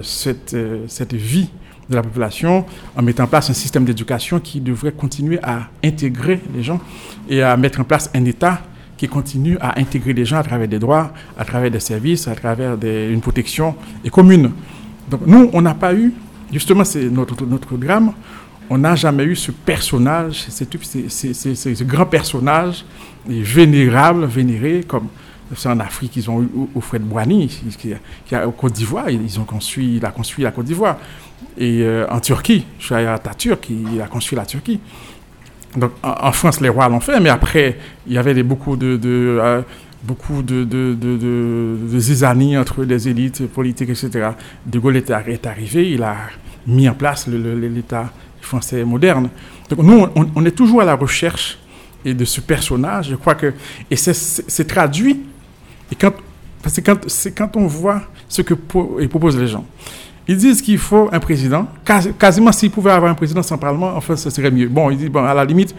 cette, cette vie de la population en mettant en place un système d'éducation qui devrait continuer à intégrer les gens et à mettre en place un État qui continue à intégrer les gens à travers des droits, à travers des services, à travers une protection et commune. Donc nous, on n'a pas eu, justement, c'est notre, notre drame, on n'a jamais eu ce personnage, ce grand personnage vénérable, vénéré, comme c'est en Afrique, ils ont eu Fred Bouani, qui, qui a, au Côte d'Ivoire, ils ont construit, il a construit la Côte d'Ivoire. Et euh, en Turquie, je suis allé à Turquie, il a construit la Turquie. En, France, les rois l'ont fait, mais après, il y avait beaucoup euh, de, de, zizanie entre les élites politiques, etc. De Gaulle est, arrivé, il a mis en place l'État français moderne. Donc, nous, on, est toujours à la recherche de ce personnage. Je crois que. Et c'est traduit. Et quand, parce que c'est quand on voit ce que proposent les gens. Ils disent qu'il faut un président. quasiment s'ils pouvaient avoir un président sans parlement, enfin, ce serait mieux. Bon, ils disent, bon, à la limite,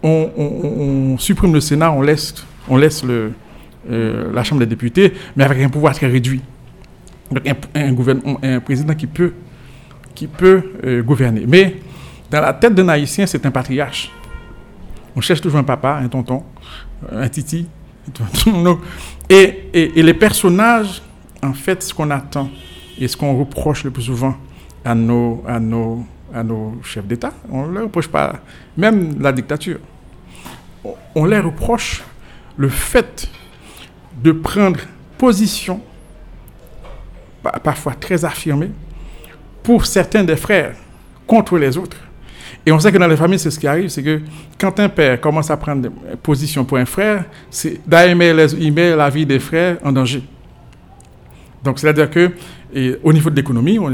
on, supprime le Sénat, on laisse, on laisse euh, la Chambre des députés, mais avec un pouvoir très réduit. Donc, un, président qui peut, euh, gouverner. Mais dans la tête d'un haïtien, c'est un patriarche. On cherche toujours un papa, un tonton, un titi. Et, et, et les personnages, en fait, ce qu'on attend et ce qu'on reproche le plus souvent à nos, à nos, à nos chefs d'État, on ne leur reproche pas, même la dictature, on leur reproche le fait de prendre position, parfois très affirmée, pour certains des frères contre les autres. Et on sait que dans les familles, c'est ce qui arrive, c'est que quand un père commence à prendre position pour un frère, c'est il met la vie des frères en danger. Donc, c'est-à-dire que et au niveau de l'économie, on,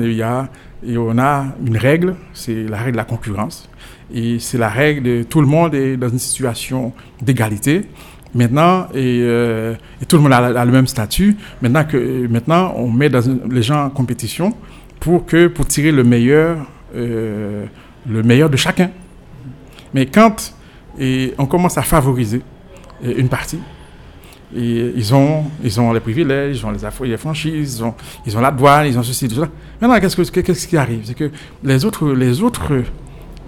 a, une règle, c'est la règle de la concurrence. Et c'est la règle de tout le monde est dans une situation d'égalité. Maintenant, et, euh, tout le monde a, le même statut. Maintenant, que, maintenant on met les gens en compétition pour, que, pour tirer le meilleur, euh, le meilleur de chacun. Mais quand on commence à favoriser euh, une partie, ils, ont, ils ont les privilèges, ils ont les, les franchises, ils ont, ils ont la douane, ils ont ceci, tout ça. Maintenant, qu'est-ce, qui arrive? C'est que les autres, les autres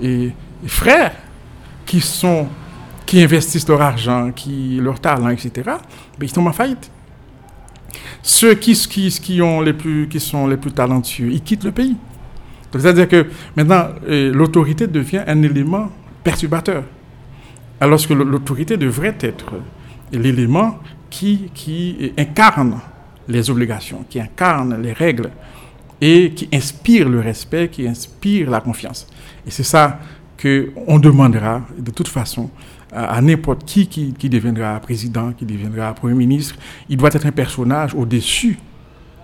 et, frères qui, sont, qui investissent leur argent, qui, leur talent, etc., ben, ils tombent en faillite. Ceux qui, qui, qui, ont les plus, qui sont les plus talentueux, ils quittent le pays. c'est-à-dire que maintenant, l'autorité devient un élément perturbateur. Alors que l'autorité devrait être l'élément qui, incarne les obligations, qui incarne les règles et qui inspire le respect, qui inspire la confiance. Et c'est ça qu'on demandera de toute façon à, n'importe qui, qui deviendra président, qui deviendra Premier ministre, il doit être un personnage au-dessus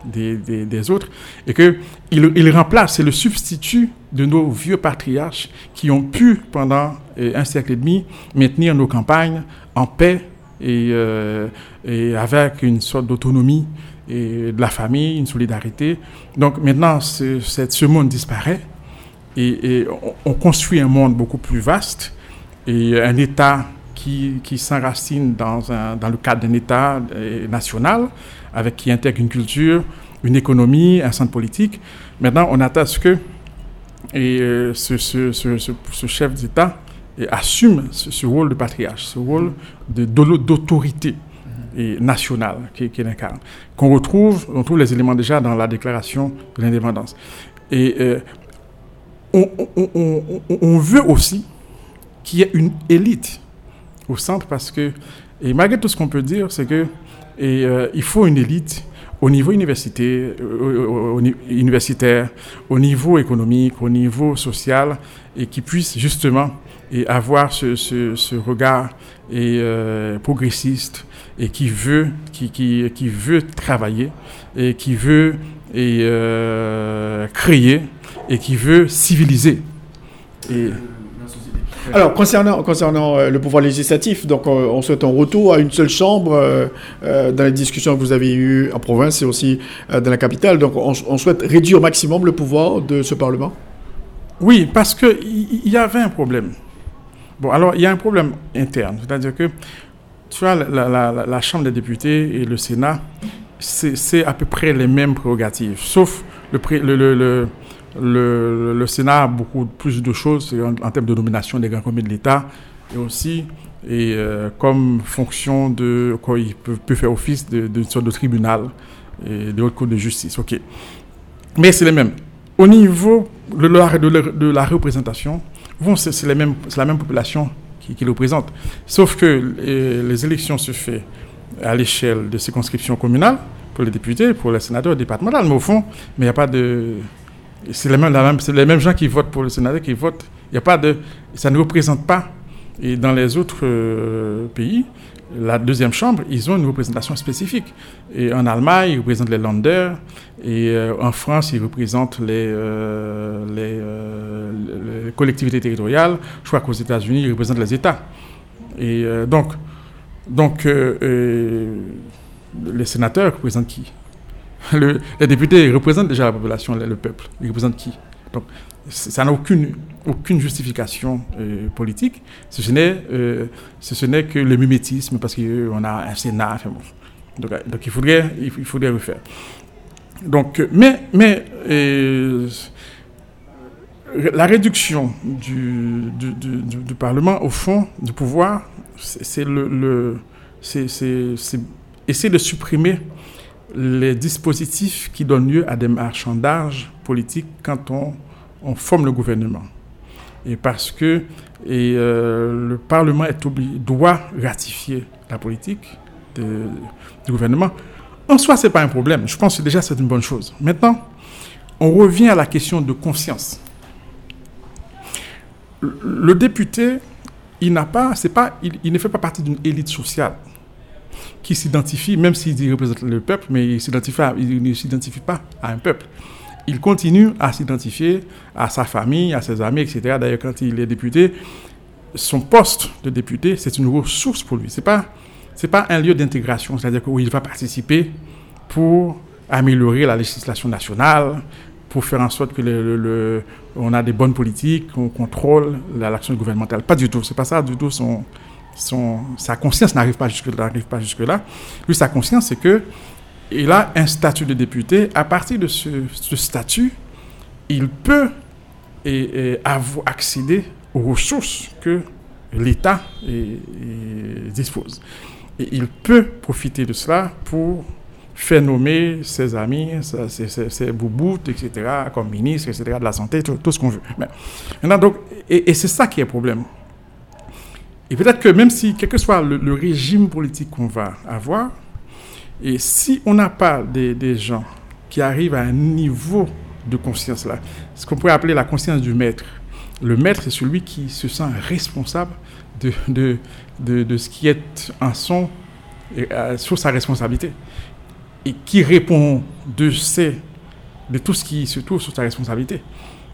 des, autres, et qu'il il remplace, c'est le substitut de nos vieux patriarches qui ont pu, pendant euh, un siècle et demi, maintenir nos campagnes en paix et, euh, et avec une sorte d'autonomie et de la famille, une solidarité. Donc maintenant, ce, ce monde disparaît et, on, construit un monde beaucoup plus vaste et un État qui, qui s'enracine dans, dans le cadre d'un État euh, national avec qui intègre une culture, une économie, un centre politique. Maintenant, on attend ce que et, euh, ce, ce, ce, ce, chef d'État assume ce, rôle de patriarche, ce rôle d'autorité nationale qu'il incarne, qu'on retrouve, on trouve les éléments déjà dans la déclaration de l'indépendance. Et euh, on, on, on, veut aussi qu'il y ait une élite au centre parce que, et malgré tout ce qu'on peut dire, c'est que et, euh, il faut une élite au niveau université, au, universitaire, au niveau économique, au niveau social, et qui puisse justement et avoir ce, ce, ce regard et, euh, progressiste et qui veut, qui, qui, qui, veut travailler et qui veut et, euh, créer et qui veut civiliser. Et, alors, concernant, concernant euh, le pouvoir législatif, donc euh, on souhaite un retour à une seule chambre euh, dans les discussions que vous avez eues en province et aussi dans la capitale. Donc, on, souhaite réduire au maximum le pouvoir de ce Parlement? Oui, parce qu'il y, y, avait un problème. Bon, alors, il y a un problème interne. C'est-à-dire que, tu vois, la, Chambre des députés et le Sénat, c'est à peu près les mêmes prérogatives, sauf le, le, Sénat a beaucoup plus de choses en, termes de nomination des grands commis de l'État et aussi et, euh, comme fonction de quoi il peut, faire office d'une sorte de tribunal et de haute cour de justice. Ok. Mais c'est les mêmes. Au niveau de la, représentation, c'est la même population qui, qui, le représente. Sauf que les, élections se font à l'échelle de circonscriptions communales pour les députés, pour les sénateurs départementaux, mais au fond, mais il n'y a pas de c'est les, mêmes, les mêmes gens qui votent pour le Sénat qui votent. Il y a pas de, ça ne représente pas. Et dans les autres euh, pays, la deuxième chambre, ils ont une représentation spécifique. Et en Allemagne, ils représentent les Länder. Et euh, en France, ils représentent les, euh, les, collectivités territoriales. Je crois qu'aux États-Unis, ils représentent les États. Et donc, donc les sénateurs représentent qui? Le, les députés représentent déjà la population, le, peuple. Ils représentent qui? Ça n'a aucune, aucune justification euh, politique. Ce n'est, euh, que le mimétisme parce qu'on a un Sénat. donc, donc, il, faudrait, il, faudrait refaire. Donc, mais, mais euh, la réduction du, du, du, du, Parlement, au fond, du pouvoir, c'est le, le c'est essayer de supprimer les dispositifs qui donnent lieu à des marchandages politiques quand on, on forme le gouvernement. Et parce que euh, le Parlement doit ratifier la politique du gouvernement. En soi, ce n'est pas un problème. Je pense que déjà, c'est une bonne chose. Maintenant, on revient à la question de conscience. Le, député, il n'a pas, c'est pas, il, il ne fait pas partie d'une élite sociale qui s'identifie, même s'il représente le peuple, mais il ne s'identifie pas à un peuple. Il continue à s'identifier à sa famille, à ses amis, etc. D'ailleurs, quand il est député, son poste de député, c'est une ressource pour lui. Ce n'est pas, pas un lieu d'intégration, c'est-à-dire où il va participer pour améliorer la législation nationale, pour faire en sorte que le, on a des bonnes politiques, qu'on contrôle l'action gouvernementale. Pas du tout, c'est pas ça du tout son, sa conscience n'arrive pas jusque-là. Jusque -là. Lui, sa conscience, c'est que il a un statut de député. À partir de ce, statut, il peut accéder aux ressources que l'État dispose. Et il peut profiter de cela pour faire nommer ses amis, ses, ses, bouboutes, etc., comme ministre, etc., de la santé, tout, ce qu'on veut. Et c'est ça qui est le problème. Et peut-être que même si, quel que soit le, régime politique qu'on va avoir, et si on n'a pas des, gens qui arrivent à un niveau de conscience là, ce qu'on pourrait appeler la conscience du maître, Le maître, c'est celui qui se sent responsable de, de, de, ce qui est en son, euh, sur sa responsabilité. Et qui répond de, ses, de tout ce qui se trouve sur sa responsabilité.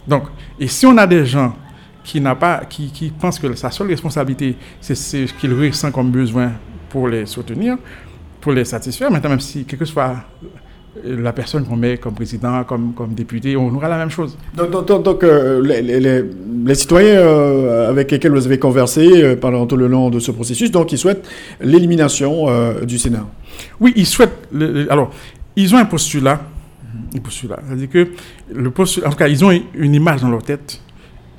Donc, et si on a des gens qui, pas, qui, qui pensent que sa seule responsabilité, c'est ce qu'il ressent comme besoin pour les soutenir, pour les satisfaire, maintenant, même si, quel que soit la personne qu'on met comme président, comme, comme député, on aura la même chose. Donc, donc, donc euh, les, les, les, citoyens euh, avec lesquels vous avez conversé euh, pendant tout le long de ce processus, donc ils souhaitent l'élimination du Sénat. Oui, ils souhaitent. Le, alors, ils ont un postulat. Un postulat. C'est-à-dire que le postulat, en tout cas, ils ont une image dans leur tête,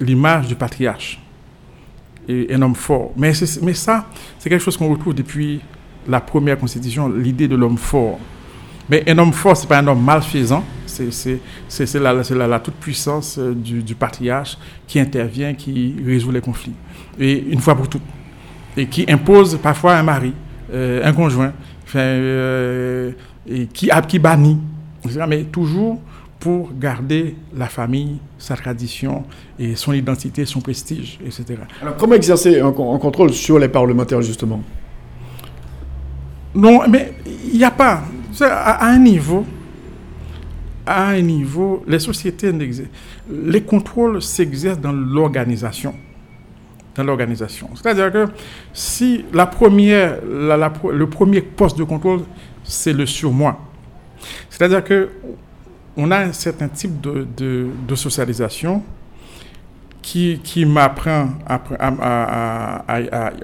l'image du patriarche. Et un homme fort. Mais, mais ça, c'est quelque chose qu'on retrouve depuis la première constitution, l'idée de l'homme fort. Mais un homme fort, ce n'est pas un homme malfaisant, c'est la, toute-puissance euh, du, patriarche qui intervient, qui résout les conflits. Et une fois pour toutes. Et qui impose parfois un mari, euh, un conjoint, euh, qui, bannit. Mais toujours pour garder la famille, sa tradition et son identité, son prestige, etc. Alors, comment exercer un contrôle sur les parlementaires, justement? Non, mais il n'y a pas à un niveau, à un niveau, les sociétés, les contrôles s'exercent dans l'organisation. Dans l'organisation. C'est-à-dire que si la le premier poste de contrôle, c'est le surmoi. C'est-à-dire que on a un certain type de socialisation qui, m'apprend à,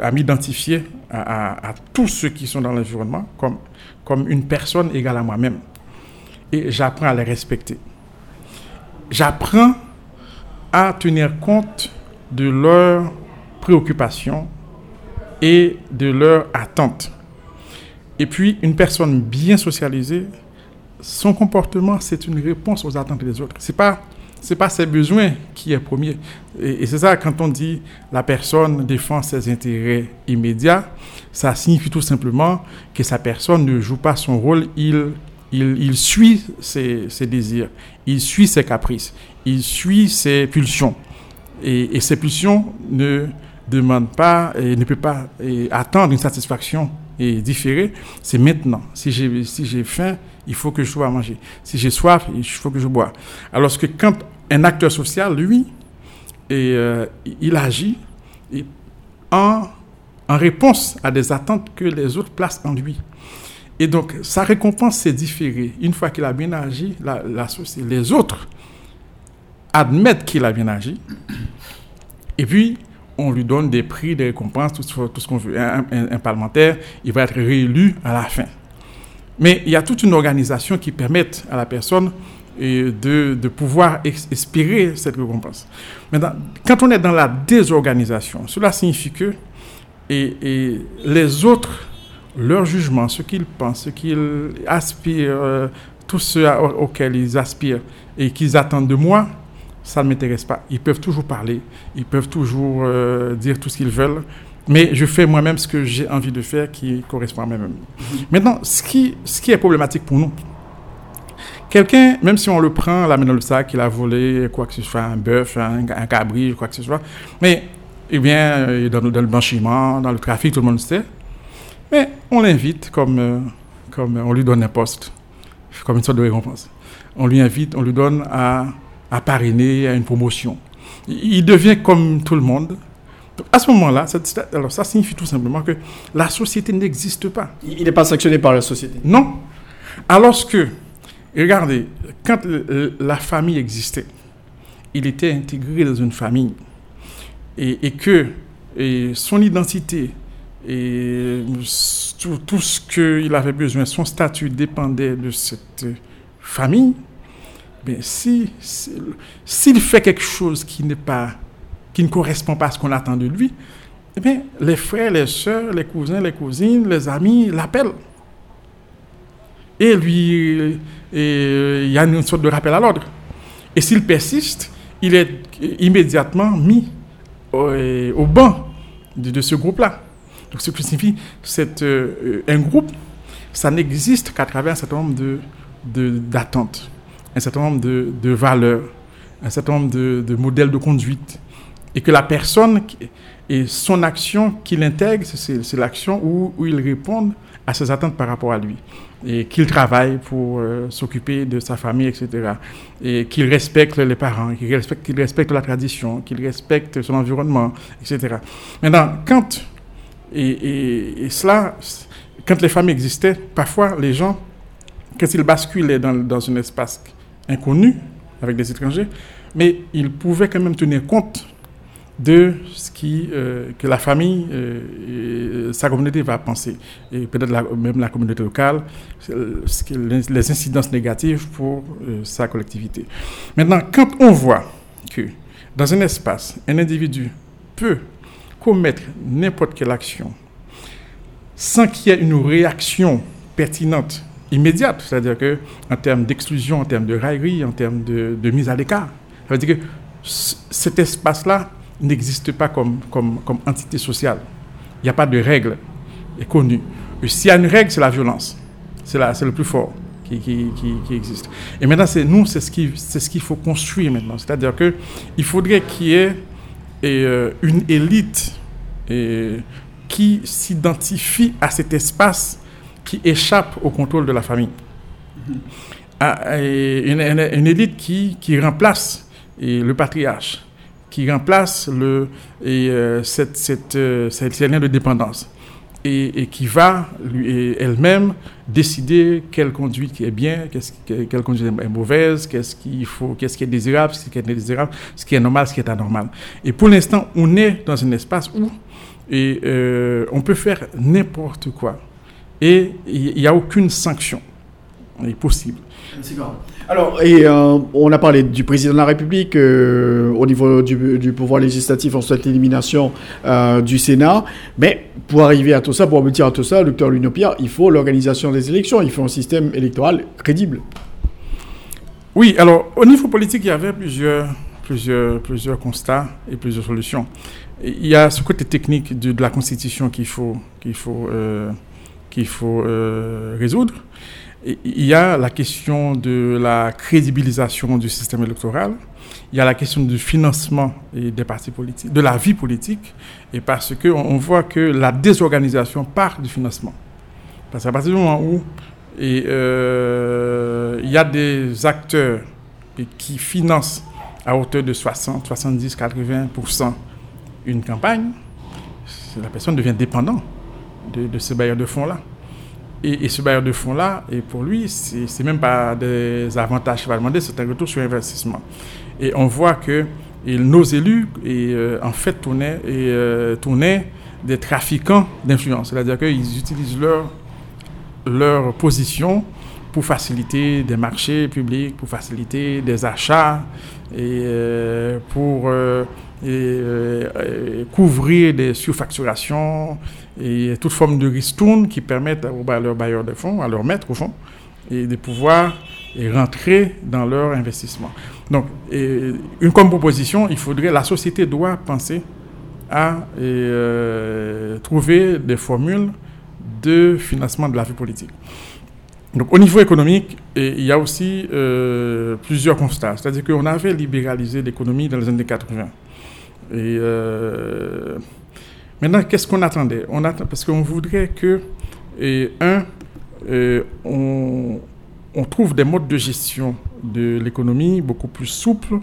à m'identifier à, tous ceux qui sont dans l'environnement comme comme une personne égale à moi-même. Et j'apprends à les respecter. J'apprends à tenir compte de leurs préoccupations et de leurs attentes. Et puis, une personne bien socialisée, son comportement, c'est une réponse aux attentes des autres. C'est pas c'est pas ses besoins qui est premier. Et, c'est ça, quand on dit la personne défend ses intérêts immédiats, ça signifie tout simplement que sa personne ne joue pas son rôle, il, il, suit ses, ses, désirs, il suit ses caprices, il suit ses pulsions. Et, et ces pulsions ne demandent pas et ne peut pas attendre une satisfaction et différée. C'est maintenant. Si j'ai si faim, il faut que je sois à manger. Si j'ai soif, il faut que je bois. Alors que quand un acteur social, lui, euh, il agit en, en réponse à des attentes que les autres placent en lui. Et donc, sa récompense s'est différée. Une fois qu'il a bien agi, la, la, les autres admettent qu'il a bien agi. Et puis, on lui donne des prix, des récompenses, tout, ce qu'on veut. Un, un, un, parlementaire, il va être réélu à la fin. Mais il y a toute une organisation qui permet à la personne et de, de pouvoir espérer cette récompense. Maintenant, quand on est dans la désorganisation, cela signifie que et, et les autres, leur jugement, ce qu'ils pensent, ce qu'ils aspirent, euh, tout ce auquel ils aspirent et qu'ils attendent de moi, ça ne m'intéresse pas. Ils peuvent toujours parler, ils peuvent toujours euh, dire tout ce qu'ils veulent, mais je fais moi-même ce que j'ai envie de faire qui correspond à moi-même. Maintenant, ce qui, ce qui est problématique pour nous, Quelqu'un, même si on le prend la main dans le sac, il a volé quoi que ce soit, un bœuf, un, un cabri, quoi que ce soit, mais, eh bien, dans, dans, le blanchiment, dans le trafic, tout le monde sait. Mais on l'invite comme, euh, comme on lui donne un poste, comme une sorte de récompense. On lui invite, on lui donne à, à parrainer à une promotion. Il devient comme tout le monde. À ce moment-là, alors ça signifie tout simplement que la société n'existe pas. Il n'est pas sanctionné par la société. Non. Alors que regardez, quand la famille existait, il était intégré dans une famille et, que son identité et tout, ce qu'il avait besoin, son statut dépendait de cette famille. Mais si s'il fait quelque chose qui n'est pas qui ne correspond pas à ce qu'on attend de lui, eh les frères, les sœurs, les cousins, les cousines, les amis l'appellent. Et lui, et il y a une sorte de rappel à l'ordre. Et s'il persiste, il est immédiatement mis au, au banc de, de ce groupe-là. Donc, ce qui signifie euh, un groupe, ça n'existe qu'à travers un certain nombre d'attentes, de, un certain nombre de, de, valeurs, un certain nombre de, de modèles de conduite. et que la personne et son action qu'il intègre, c'est l'action où il répond à ses attentes par rapport à lui et qu'il travaille pour euh, s'occuper de sa famille, etc. Et qu'il respecte les parents, qu'il respecte, la tradition, qu'il respecte son environnement, etc. Maintenant, quand, et, cela, quand les familles existaient, parfois les gens, quand ils basculaient dans, dans un espace inconnu avec des étrangers, mais ils pouvaient quand même tenir compte de ce qui, euh, que la famille, euh, sa communauté va penser, et peut-être même la communauté locale, les, incidences négatives pour euh, sa collectivité. Maintenant, quand on voit que dans un espace, un individu peut commettre n'importe quelle action sans qu'il y ait une réaction pertinente, immédiate, c'est-à-dire que en termes d'exclusion, en termes de raillerie, en termes de, mise à l'écart, ça veut dire que cet espace-là n'existe pas comme, entité sociale. Il n'y a pas de règle connue. S'il y a une règle, c'est la violence. C'est le plus fort qui, qui, qui, existe. Et maintenant, c'est nous, c'est ce qu'il ce qu'il faut construire maintenant. C'est-à-dire qu'il faudrait qu'il y ait euh, une élite et, qui s'identifie à cet espace qui échappe au contrôle de la famille. Ah, une, une, élite qui, qui remplace le patriarche, qui remplace le, et, euh, cette, cette, lien de dépendance et, qui va elle-même décider quelle conduite est bien, quelle conduite est mauvaise, qu'est-ce qui est désirable, ce qui est désirable, ce qui est normal, ce qui est anormal. Et pour l'instant, on est dans un espace où euh, on peut faire n'importe quoi et il n'y a aucune sanction possible. Alors, et euh, on a parlé du président de la République, euh, au niveau du, pouvoir législatif, on souhaite l'élimination euh, du Sénat, mais pour arriver à tout ça, pour aboutir à tout ça, docteur Lunopia, il faut l'organisation des élections, il faut un système électoral crédible. Oui, alors au niveau politique, il y avait plusieurs, plusieurs, plusieurs constats et plusieurs solutions. Il y a ce côté technique de, de la Constitution qu'il faut, qu'il faut, qu'il faut résoudre il y a la question de la crédibilisation du système électoral, il y a la question du financement des partis politiques, de la vie politique, et parce qu'on on voit que la désorganisation part du financement. Parce qu'à partir du moment où euh, il y a des acteurs qui financent à hauteur de 60, 70, 80% une campagne, la personne devient dépendante de, de ce bailleur de fonds-là. Et, ce bailleur de fonds-là, et pour lui, c'est même pas des avantages qu'il va demander, c'est un retour sur investissement. Et on voit que nos élus, et, euh, en fait, tournaient, et, euh, tournaient des trafiquants d'influence. C'est-à-dire qu'ils utilisent leur, leur position pour faciliter des marchés publics, pour faciliter des achats et euh, pour couvrir des surfacturations et toute forme de ristourne qui permettent à leurs bailleurs de fonds, à leurs maîtres au fond, et de pouvoir et rentrer dans leur investissement. Donc, une comme proposition, il faudrait, la société doit penser à euh, trouver des formules de financement de la vie politique. Donc, au niveau économique, il y a aussi euh, plusieurs constats. C'est-à-dire qu'on avait libéralisé l'économie dans les années 80. Et euh, Maintenant, qu'est-ce qu'on attendait? On attend, Parce qu'on voudrait que, un, on, trouve des modes de gestion de l'économie beaucoup plus souples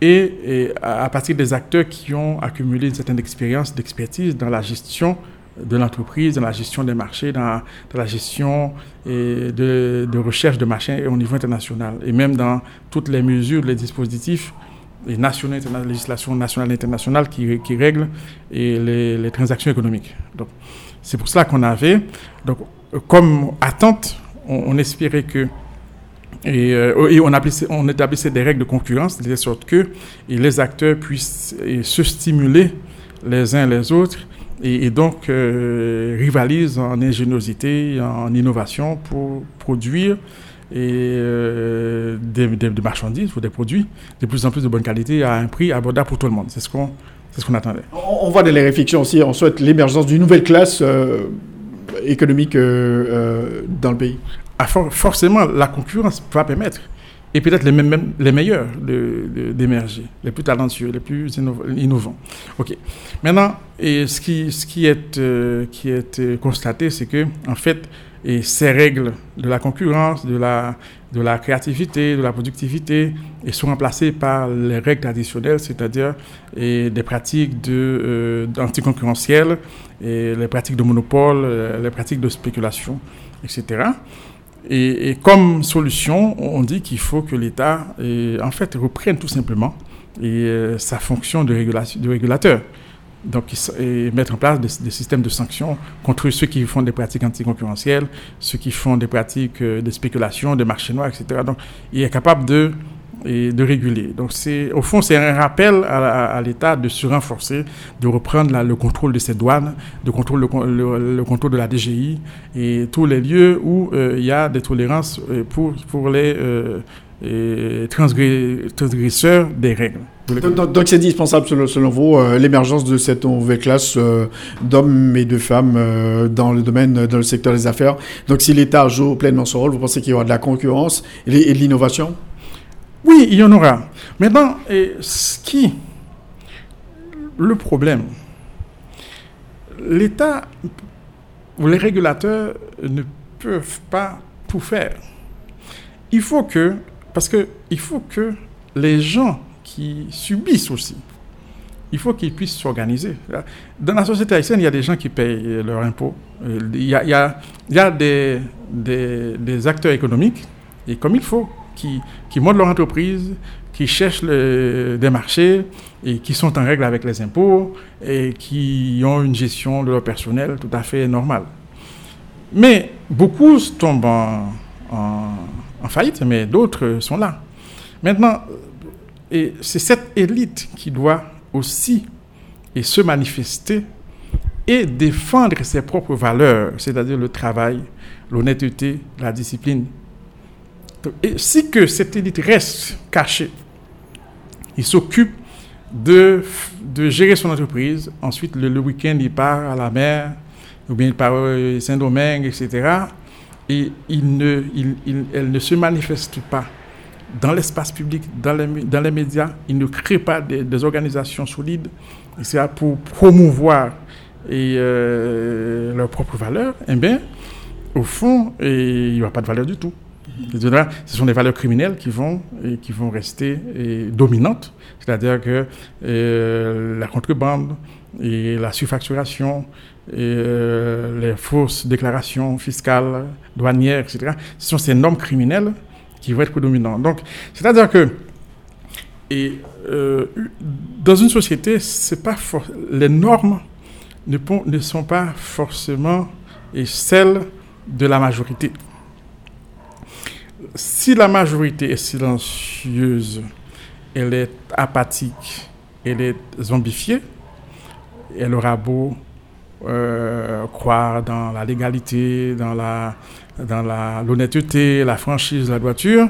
et, à, partir des acteurs qui ont accumulé une certaine expérience, d'expertise dans la gestion de l'entreprise, dans la gestion des marchés, dans, la gestion et de, de, recherche de marchés au niveau international, et même dans toutes les mesures, les dispositifs les nationaux, la législation nationale et internationale qui, qui règle et les, transactions économiques. Donc, c'est pour cela qu'on avait, donc, comme attente, on, espérait que et, euh, et on, on, établissait des règles de concurrence de sorte que les acteurs puissent se stimuler les uns les autres et, donc euh, rivalisent en ingéniosité, en innovation pour produire et euh, des, marchandises ou des produits de plus en plus de bonne qualité à un prix abordable pour tout le monde. C'est ce qu'on ce qu'on attendait. On, voit dans les réflexions aussi, on souhaite l'émergence d'une nouvelle classe euh, économique euh, dans le pays. Ah, forcément, la concurrence va permettre et peut-être les, les meilleurs d'émerger, les plus talentueux, les plus innovants. OK. Maintenant, et ce, qui, ce qui est, qui est constaté, c'est que, en fait, et ces règles de la concurrence, de la, de la créativité, de la productivité, et sont remplacées par les règles traditionnelles, c'est-à-dire des pratiques de, euh, anticoncurrentielles, les pratiques de monopole, les pratiques de spéculation, etc. Et, comme solution, on dit qu'il faut que l'État, en fait, reprenne tout simplement et, euh, sa fonction de régulateur. Donc, et mettre en place des, systèmes de sanctions contre ceux qui font des pratiques anticoncurrentielles, ceux qui font des pratiques euh, de spéculation, de marché noir, etc. Donc, il est capable de de réguler. Donc, au fond, c'est un rappel à, l'État de se renforcer, de reprendre le contrôle de ses douanes, de contrôle le, contrôle de la DGI et tous les lieux où euh, il y a des tolérances euh, pour, pour les euh, transgresseurs des règles. Donc, c'est indispensable, selon, vous, l'émergence de cette nouvelle classe d'hommes et de femmes dans le domaine, dans le secteur des affaires. Donc, si l'État joue pleinement son rôle, vous pensez qu'il y aura de la concurrence et de l'innovation? Oui, il y en aura. Maintenant, ce qui. Le problème, l'État ou les régulateurs ne peuvent pas tout faire. Il faut que. Parce qu'il faut que les gens qui subissent aussi, il faut qu'ils puissent s'organiser. Dans la société haïtienne, il y a des gens qui payent leurs impôts. Il y a, des acteurs économiques, et comme il faut, qui, qui montent leur entreprise, qui cherchent des marchés et qui sont en règle avec les impôts et qui ont une gestion de leur personnel tout à fait normale. Mais beaucoup tombent en, en, faillite, mais d'autres sont là. Maintenant, et c'est cette élite qui doit aussi et se manifester et défendre ses propres valeurs, c'est-à-dire le travail, l'honnêteté, la discipline, et si que cette élite reste cachée, il s'occupe de, de gérer son entreprise. Ensuite, le, week-end, il part à la mer, ou bien il part à Saint-Domingue, etc. Et il ne, il, elle ne se manifeste pas dans l'espace public, dans les, dans les médias. Il ne crée pas des, organisations solides. C'est pour promouvoir et, euh, leurs propres valeurs. Eh bien, au fond, il n'y aura pas de valeur du tout. Ce sont des valeurs criminelles qui vont, et qui vont rester dominantes, c'est-à-dire que euh, la contrebande et la surfacturation et euh, les fausses déclarations fiscales, douanières, etc., ce sont ces normes criminelles qui vont être prédominantes. Donc, c'est-à-dire que et, euh, dans une société, pas les normes ne, ne sont pas forcément et celles de la majorité si la majorité est silencieuse, elle est apathique, elle est zombifiée, elle aura beau euh, croire dans la légalité, dans la dans l'honnêteté, la franchise, la droiture,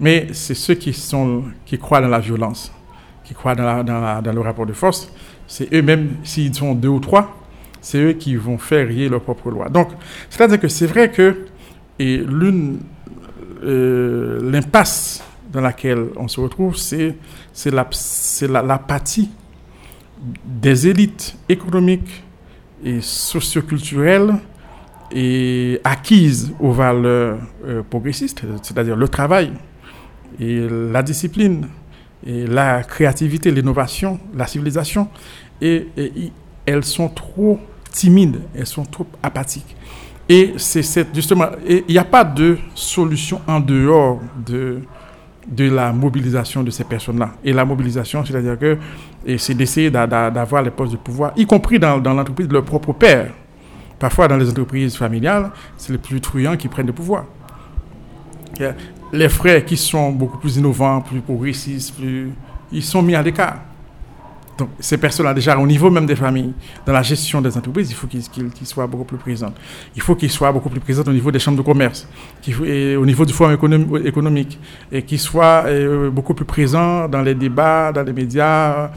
mais c'est ceux qui sont qui croient dans la violence, qui croient dans, le rapport de force, c'est eux-mêmes s'ils sont deux ou trois, c'est eux qui vont faire rier leur propre loi. Donc, c'est-à-dire que c'est vrai que et euh, l'impasse dans laquelle on se retrouve, c'est l'apathie des élites économiques et socioculturelles et acquises aux valeurs euh, progressistes, c'est-à-dire le travail et la discipline et la créativité, l'innovation, la civilisation, et elles sont trop timides, elles sont trop apathiques. Et c'est justement, il n'y a pas de solution en dehors de, de la mobilisation de ces personnes-là. Et la mobilisation, c'est-à-dire que c'est d'essayer d'avoir les postes de pouvoir, y compris dans, dans l'entreprise de leur propre père. Parfois, dans les entreprises familiales, c'est les plus truands qui prennent le pouvoir. Les frères qui sont beaucoup plus innovants, plus progressistes, plus, ils sont mis à l'écart. Donc, ces personnes-là, déjà, au niveau même des familles, dans la gestion des entreprises, il faut qu'ils soient beaucoup plus présents. Il faut qu'ils soient beaucoup plus présents au niveau des chambres de commerce, au niveau du forum économique, et qu'ils soient euh, beaucoup plus présents dans les débats, dans les médias,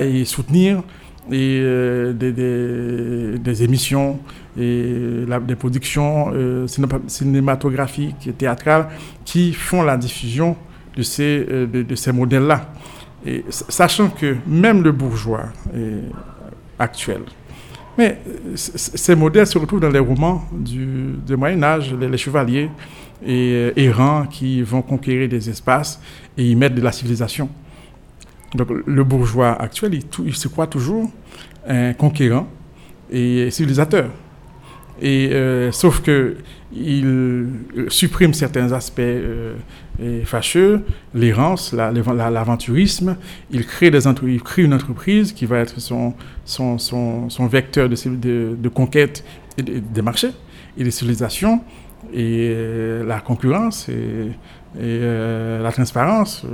et soutenir et, euh, des, émissions et des productions euh, cinématographiques et théâtrales qui font la diffusion de ces, de, ces modèles-là. Sachant que même le bourgeois actuel, mais ces modèles se retrouvent dans les romans du, Moyen Âge, les, chevaliers et, errants qui vont conquérir des espaces et y mettre de la civilisation. Donc le bourgeois actuel, il, il se croit toujours un conquérant et civilisateur. Et, euh, sauf que il supprime certains aspects euh, fâcheux, l'errance, l'aventurisme. il, crée une entreprise qui va être son, vecteur de, conquête des marchés et des civilisations. Et euh, la concurrence et la transparence,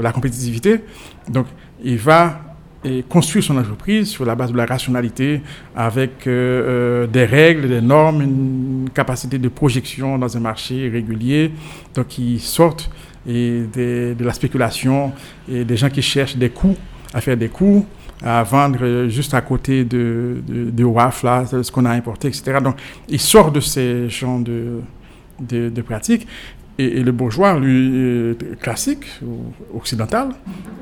la compétitivité. Donc, il va et construire son entreprise sur la base de la rationalité, avec euh, euh, des règles, des normes, une capacité de projection dans un marché régulier, donc qui sortent et de la spéculation et des gens qui cherchent des coûts, à faire des coûts, à vendre juste à côté de, de, de WAF, ce qu'on a importé, etc. Donc, il sort de ces champs de, de, de pratiques. Et, le bourgeois, lui, classique, occidental,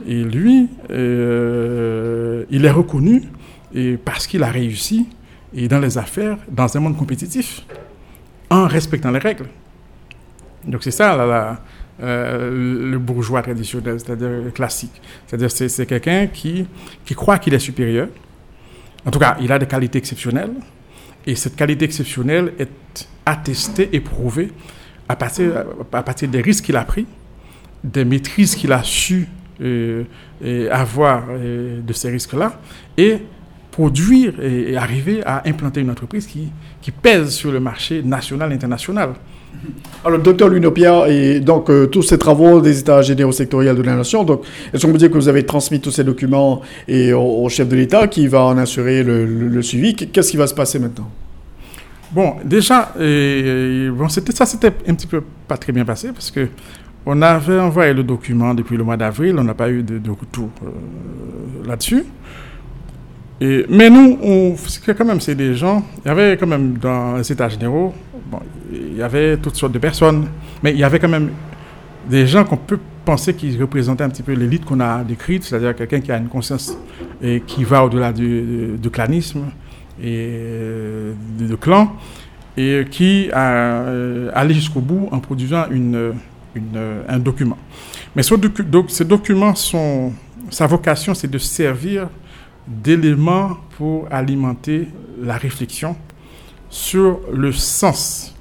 et lui, euh, il est reconnu et parce qu'il a réussi et dans les affaires, dans un monde compétitif, en respectant les règles. Donc c'est ça euh, le bourgeois traditionnel, c'est-à-dire classique. C'est-à-dire c'est, c'est quelqu'un qui, qui croit qu'il est supérieur. En tout cas, il a des qualités exceptionnelles. Et cette qualité exceptionnelle est attestée et prouvée à partir, des risques qu'il a pris, des maîtrises qu'il a su euh, avoir euh, de ces risques-là, et produire et, arriver à implanter une entreprise qui, pèse sur le marché national et international. Alors, docteur Lunopia, et donc euh, tous ces travaux des États généraux sectoriels de la nation, donc est-ce qu'on peut dire que vous avez transmis tous ces documents et au, chef de l'État qui va en assurer le suivi? Qu'est-ce qui va se passer maintenant? Bon, déjà, bon, c'était, ça c'était un petit peu pas très bien passé parce que on avait envoyé le document depuis le mois d'avril, on n'a pas eu de, retour euh, là-dessus. Et, mais nous, on, quand même, c'est des gens, il y avait quand même dans les états généraux, bon, il y avait toutes sortes de personnes, mais il y avait quand même des gens qu'on peut penser qu'ils représentaient un petit peu l'élite qu'on a décrite, c'est-à-dire quelqu'un qui a une conscience et qui va au-delà du clanisme, et euh, de, clans et qui a euh, allé jusqu'au bout en produisant un document. Mais ce documents, sont, sa vocation, c'est de servir d'éléments pour alimenter la réflexion sur le sens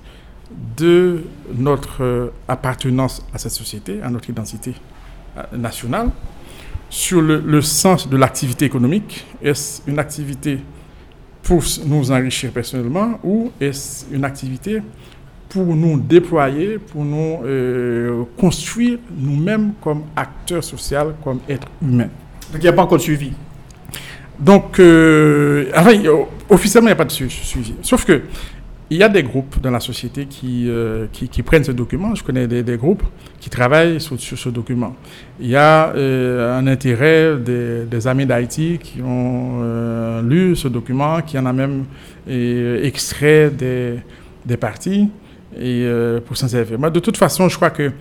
de notre euh, appartenance à cette société, à notre identité nationale, sur le, le sens de l'activité économique. Est-ce une activité pour nous enrichir personnellement ou est-ce une activité pour nous déployer, pour nous euh, construire nous-mêmes comme acteurs sociaux, comme êtres humains. Donc il n'y a pas encore de suivi Donc, euh, officiellement, il n'y a pas de suivi. Sauf que il y a des groupes dans la société qui, euh, qui, prennent ce document. Je connais des, groupes qui travaillent sur, ce document. Il y a euh, un intérêt des, amis d'Haïti qui ont euh, lu ce document, qui en a même extrait des, des parties et, pour s'en servir. De toute façon, je crois que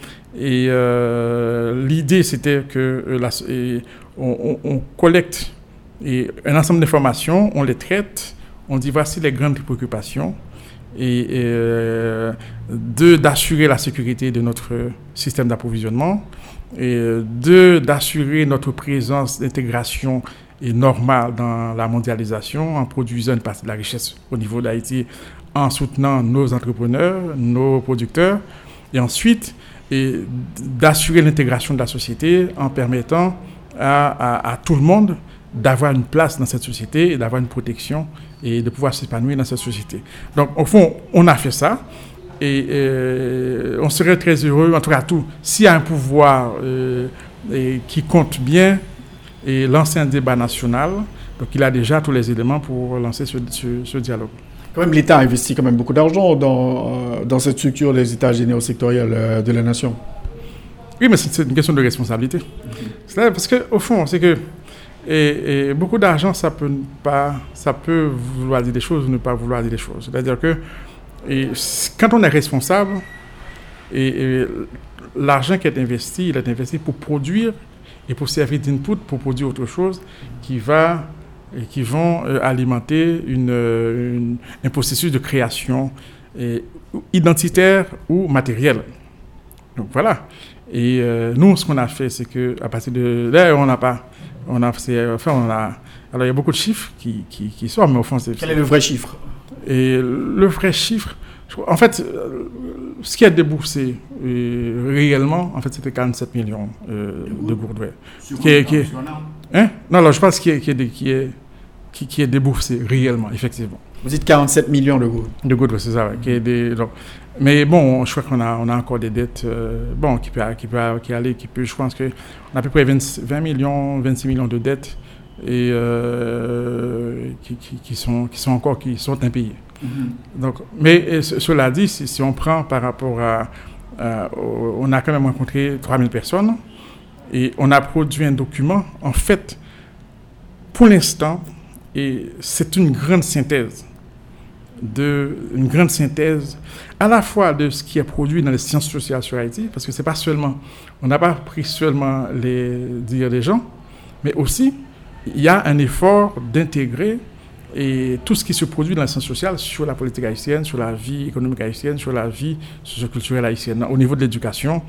l'idée, c'était que on, collecte un ensemble d'informations, on les traite, on dit voici les grandes préoccupations et, euh, deux, d'assurer la sécurité de notre système d'approvisionnement, et deux, d'assurer notre présence d'intégration et normale dans la mondialisation en produisant une partie de la richesse au niveau d'Haïti, en soutenant nos entrepreneurs, nos producteurs, et ensuite et d'assurer l'intégration de la société en permettant à tout le monde d'avoir une place dans cette société et d'avoir une protection et de pouvoir s'épanouir dans cette société. Donc, au fond, on a fait ça. Et euh, on serait très heureux, en tout cas tout, s'il y a un pouvoir euh, qui compte bien et lancer un débat national, donc il a déjà tous les éléments pour lancer ce, ce, dialogue. Quand même, l'État investit quand même beaucoup d'argent dans, euh, dans cette structure des États généraux sectoriels de la nation. Oui, mais c'est une question de responsabilité. C'est parce qu'au fond, c'est que et, beaucoup d'argent, ça peut pas, ça peut vouloir dire des choses ou ne pas vouloir dire des choses. C'est-à-dire que quand on est responsable, Et, l'argent qui est investi, il est investi pour produire et pour servir d'input, pour produire autre chose qui va et qui vont euh, alimenter une, un processus de création identitaire ou matériel. Donc voilà. Et euh, nous, ce qu'on a fait, c'est que à partir de là, on n'a pas, on a, enfin, on a, alors il y a beaucoup de chiffres qui, qui, qui sortent, mais au fond, c'est. Quel est le vrai chiffre? Et le vrai chiffre, en fait, euh, ce qui a déboursé euh, réellement, en fait, c'était 47 millions de gourdes. Qui est, qui hein? Non, là, je pense qui est, qui est, qui est, qui est déboursé réellement, effectivement. Vous dites 47 millions de gouttes. De gouttes, c'est ça. Qui des, mais bon, je crois qu'on a, on a encore des dettes euh, bon, qui peuvent qui peut, qui aller, qui peut, je pense qu'on a à peu près 20, millions, 26 millions de dettes et euh, qui, qui, sont, qui sont encore qui sont impayées. Mm-hmm. Donc, mais cela dit, si, si, on prend par rapport à, On a quand même rencontré 3000 personnes et on a produit un document. En fait, pour l'instant, et c'est une grande synthèse de, une grande synthèse à la fois de ce qui est produit dans les sciences sociales sur Haïti, parce que c'est pas seulement, on n'a pas pris seulement les dires des gens, mais aussi il y a un effort d'intégrer et tout ce qui se produit dans la science sociale sur la politique haïtienne, sur la vie économique haïtienne, sur la vie socioculturelle haïtienne. Au niveau de l'éducation,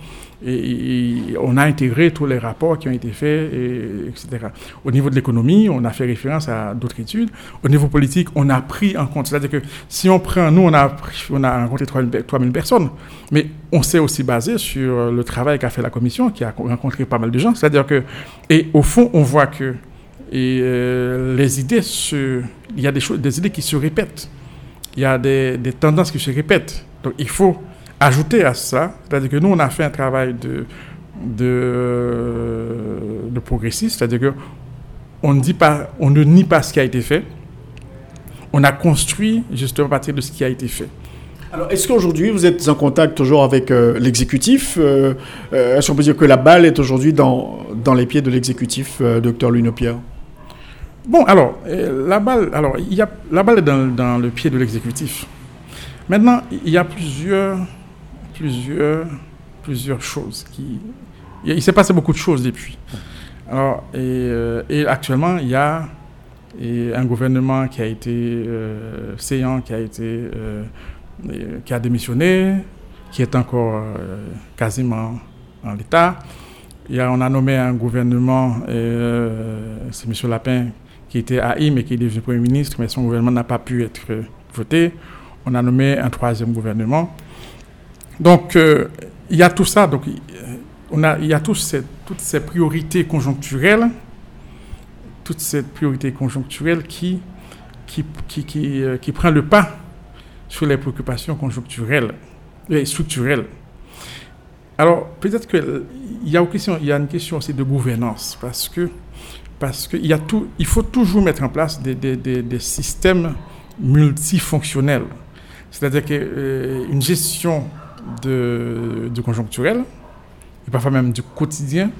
on a intégré tous les rapports qui ont été faits, et, etc. Au niveau de l'économie, on a fait référence à d'autres études. Au niveau politique, on a pris en compte. C'est-à-dire que si on prend, nous, on a, on a rencontré 3000 personnes, mais on s'est aussi basé sur le travail qu'a fait la commission, qui a rencontré pas mal de gens. C'est-à-dire que, et au fond, on voit que et euh, les idées se, il y a des choses, des idées qui se répètent. Il y a des, des, tendances qui se répètent. Donc il faut ajouter à ça, c'est-à-dire que nous on a fait un travail de de, progressiste, c'est-à-dire que on ne dit pas, on ne nie pas ce qui a été fait. On a construit justement à partir de ce qui a été fait. Alors, est-ce qu'aujourd'hui, vous êtes en contact toujours avec euh, l'exécutif euh, Est-ce qu'on peut dire que la balle est aujourd'hui dans, dans les pieds de l'exécutif, docteur Lunopierre Bon, alors, euh, la balle, alors, y a, la balle est dans, le pied de l'exécutif. Maintenant, il y a plusieurs, plusieurs, plusieurs choses qui. Il, s'est passé beaucoup de choses depuis. Alors, et, euh, actuellement, il y a un gouvernement qui a été euh, qui a été euh, qui a démissionné, qui est encore quasiment en l'état. On a nommé un gouvernement, c'est M. Lapin qui était haï, mais qui est devenu Premier ministre, mais son gouvernement n'a pas pu être voté. On a nommé un troisième gouvernement. Donc, euh, il y a tout ça. Donc, on a, il y a toutes ces, toutes ces priorités conjoncturelles, toutes ces priorités conjoncturelles qui, qui, qui, qui, euh, qui prennent le pas sur les préoccupations conjoncturelles et structurelles. Alors, peut-être qu'il y, il y a une question aussi de gouvernance, parce que parce qu'il y a tout, il faut toujours mettre en place des, des, des, systèmes multifonctionnels. C'est-à-dire qu'une euh, gestion de, conjoncturel, et parfois même du quotidien,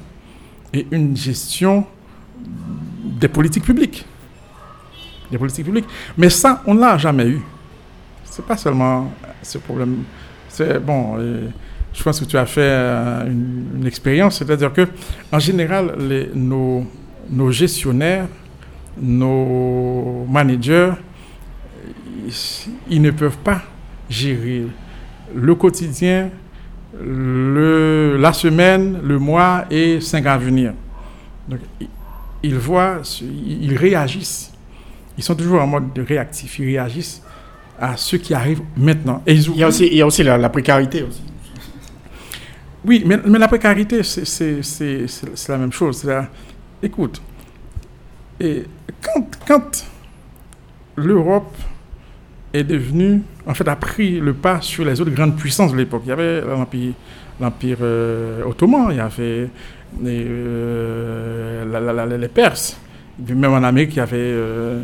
et une gestion des politiques publiques. Des politiques publiques. Mais ça, on ne l'a jamais eu. C'est pas seulement ce problème. C'est bon. Euh, je pense que tu as fait euh, une, expérience, c'est-à-dire que en général, nos, nos gestionnaires, nos managers, ils ne peuvent pas gérer le quotidien, le, la semaine, le mois et cinq ans à venir. Donc, ils voient, ils réagissent. Ils sont toujours en mode réactif. Ils réagissent à ce qui arrive maintenant. Et il, y a aussi, il y a aussi la, précarité. Aussi. Oui, mais, mais la précarité, c'est la même chose. Écoute, et quand, l'Europe est devenue, en fait, a pris le pas sur les autres grandes puissances de l'époque, il y avait l'Empire euh, ottoman, il y avait les, euh, les Perses, même en Amérique, il y avait euh,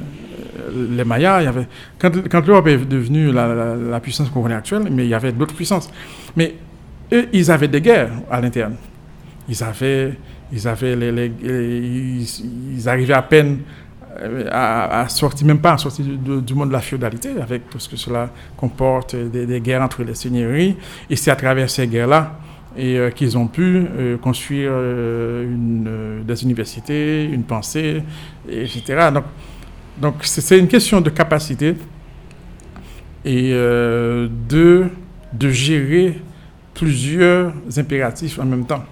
les Mayas. Il y avait, quand l'Europe est devenue la, la puissance qu'on connaît actuelle, mais il y avait d'autres puissances. Mais eux, ils avaient des guerres à l'interne. Ils avaient ils, avaient ils, arrivaient à peine a, sorti, même pas sorti du, monde de la féodalité, avec tout ce que cela comporte, des, guerres entre les seigneuries. Et c'est à travers ces guerres-là et qu'ils ont pu construire des universités, une pensée, etc. Donc, donc c'est une question de capacité et de, de gérer plusieurs impératifs en même temps.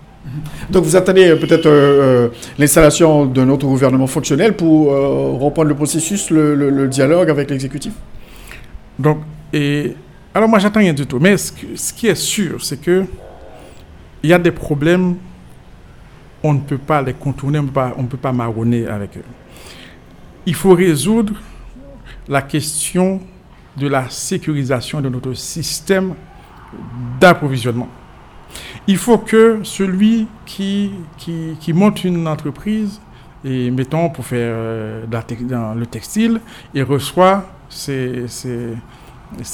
Donc vous attendez euh, peut-être euh, euh, l'installation d'un autre gouvernement fonctionnel pour reprendre le processus, le, dialogue avec l'exécutif? Donc, et, alors moi j'attends rien du tout. Mais ce, qui est sûr, c'est que il y a des problèmes, on ne peut pas les contourner, on ne peut pas marronner avec eux. Il faut résoudre la question de la sécurisation de notre système d'approvisionnement. Il faut que celui qui, qui, monte une entreprise, et mettons pour faire euh, dans, le textile, il reçoit ses,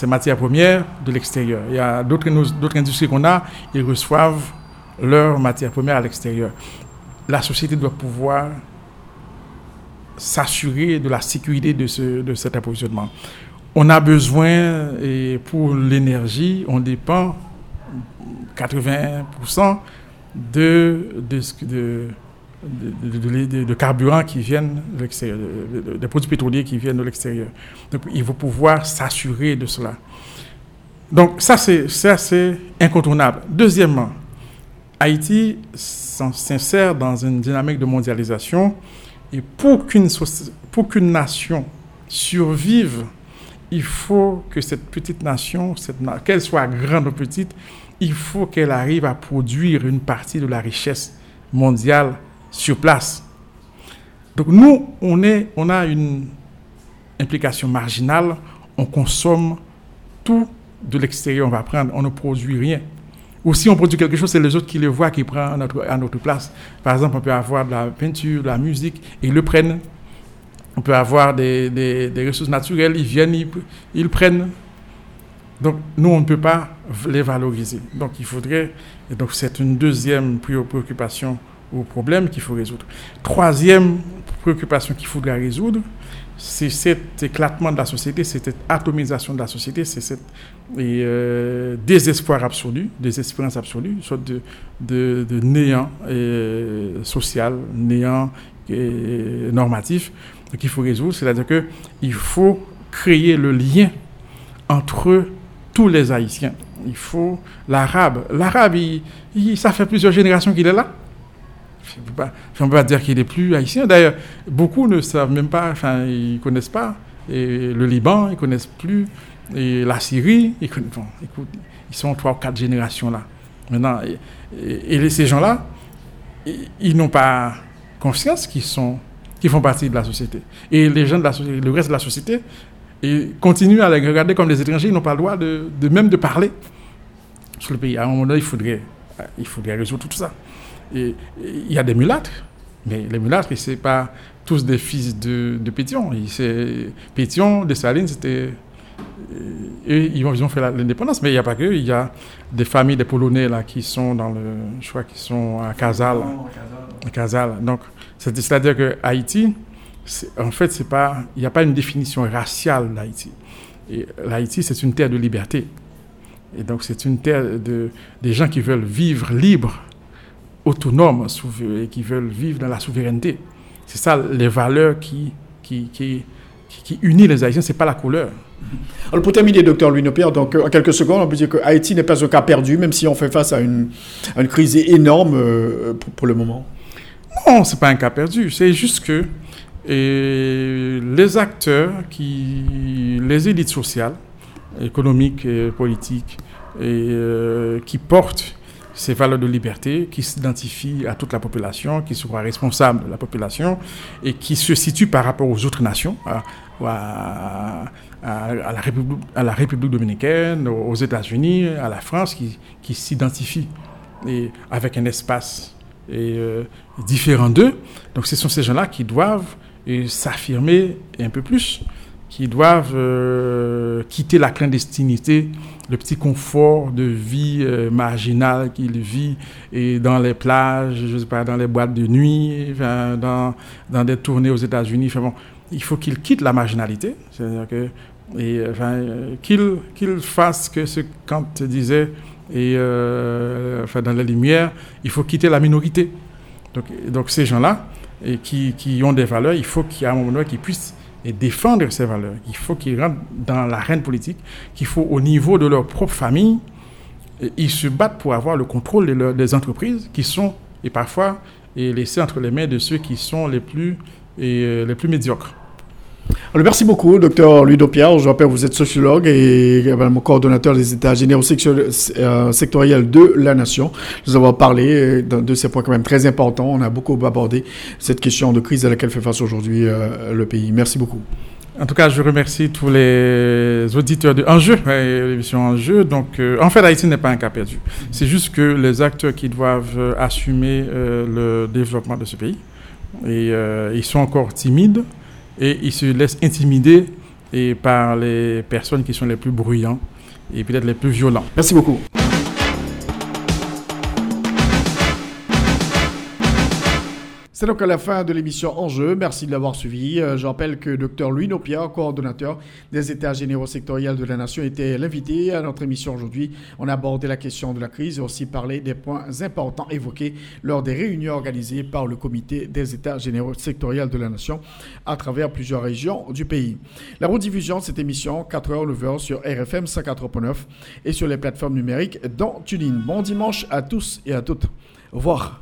matières premières de l'extérieur. Il y a d'autres industries qu'on a, ils reçoivent leurs matières premières à l'extérieur. La société doit pouvoir s'assurer de la sécurité de, ce, de cet approvisionnement. On a besoin, et pour l'énergie, on dépend 80% de, de, de, de, carburant qui viennent de l'extérieur, des produits pétroliers qui viennent de l'extérieur. Donc, il faut pouvoir s'assurer de cela. Donc, ça, c'est incontournable. Deuxièmement, Haïti s'insère dans une dynamique de mondialisation et pour qu'une qu'une nation survive, il faut que cette petite nation, qu'elle soit grande ou petite, il faut qu'elle arrive à produire une partie de la richesse mondiale sur place. Donc nous, on, est, on a une implication marginale, on consomme tout de l'extérieur, on va prendre, on ne produit rien. Ou si on produit quelque chose, c'est les autres qui le voient, qui prennent à notre, place. Par exemple, on peut avoir de la peinture, de la musique, ils le prennent. On peut avoir des, des, ressources naturelles, ils viennent, ils, ils prennent. Donc, nous, on ne peut pas les valoriser. Donc, il faudrait. Et donc, c'est une deuxième préoccupation ou problème qu'il faut résoudre. Troisième préoccupation qu'il faudrait résoudre, c'est cet éclatement de la société, cette atomisation de la société, c'est cet euh, désespoir absolu, désespérance absolue, une sorte de, de, néant social, néant normatif qu'il faut résoudre. C'est-à-dire qu'il faut créer le lien entre tous les Haïtiens. Il faut l'arabe. L'arabe, ça fait plusieurs générations qu'il est là. On ne peut pas dire qu'il est plus haïtien. D'ailleurs, beaucoup ne savent même pas, enfin, ils ne connaissent pas et le Liban, ils ne connaissent plus, et la Syrie, ils, sont trois ou quatre générations là. Maintenant, et, ces gens-là, ils, n'ont pas conscience qu'ils sont, qu'ils font partie de la société. Et les gens de la société, le reste de la société, et continuent à les regarder comme des étrangers. Ils n'ont pas le droit de, même de parler sur le pays. À un moment donné, il faudrait, il faudrait résoudre tout ça. Et il y a des mulâtres, mais les mulâtres, ce n'est pas tous des fils de, de Pétion. Pétion, Dessalines, c'était. Et ils ont, fait l'indépendance, mais il n'y a pas que. Il y a des familles des Polonais là, qui sont dans le. Je crois qu'ils sont à Casal. À Casal. Donc, c'est-à-dire que Haïti, en fait, c'est pas, il n'y a pas une définition raciale d'Haïti. L'Haïti, c'est une terre de liberté. Et donc, c'est une terre de, des gens qui veulent vivre libres, autonomes, et qui veulent vivre dans la souveraineté. C'est ça les valeurs qui, qui, qui, les Haïtiens, ce n'est pas la couleur. Alors pour terminer, docteur Louis Nopierre, donc en quelques secondes, on peut dire que Haïti n'est pas un cas perdu, même si on fait face à une, une crise énorme euh, pour, pour, le moment. Non, ce n'est pas un cas perdu. C'est juste que et les acteurs, qui, les élites sociales, économiques et politiques, et, euh, qui portent ces valeurs de liberté, qui s'identifient à toute la population, qui soient responsables de la population et qui se situent par rapport aux autres nations, à, la, République, dominicaine, aux États-Unis, à la France, qui, qui s'identifient avec un espace euh, différent d'eux. Donc ce sont ces gens-là qui doivent s'affirmer un peu plus, qui doivent euh, quitter la clandestinité, le petit confort de vie euh, marginal qu'ils vivent et dans les plages, je sais pas, dans les boîtes de nuit, dans, dans des tournées aux États-Unis. Enfin bon, il faut qu'il quitte la marginalité, c'est-à-dire que et enfin, qu'il qu'il fasse que ce Kant disait et enfin, dans la lumière, il faut quitter la minorité. Donc, donc ces gens-là, qui, ont des valeurs, il faut qu'à un moment donné, qu'ils puissent défendre ces valeurs. Il faut qu'ils rentrent dans l'arène politique, qu'il faut au niveau de leur propre famille, ils se battent pour avoir le contrôle des, entreprises qui sont, et parfois, et laissés entre les mains de ceux qui sont les plus, euh, les plus médiocres. Merci beaucoup, docteur Ludo Pierre. Je rappelle, vous êtes sociologue et également coordonnateur des États généraux euh, sectoriels de la nation. Nous avons parlé euh, de ces points quand même très importants. On a beaucoup abordé cette question de crise à laquelle fait face aujourd'hui euh, le pays. Merci beaucoup. En tout cas, je remercie tous les auditeurs de Enjeu, l'émission Enjeu. Donc, en fait, Haïti n'est pas un cas perdu. C'est juste que les acteurs qui doivent assumer le développement de ce pays, et ils sont encore timides et ils se laissent intimider et par les personnes qui sont les plus bruyants et peut-être les plus violents. Merci beaucoup. C'est donc à la fin de l'émission Enjeu. Merci de l'avoir suivi. Euh, je rappelle que Dr Louis Nopia, coordonnateur des États généraux sectoriels de la Nation, était l'invité à notre émission aujourd'hui. On a abordé la question de la crise et aussi parlé des points importants évoqués lors des réunions organisées par le comité des États généraux sectoriels de la Nation à travers plusieurs régions du pays. La rediffusion de cette émission, 4h, 9h sur RFM 104.9 et sur les plateformes numériques dont TuneIn. Bon dimanche à tous et à toutes. Au revoir.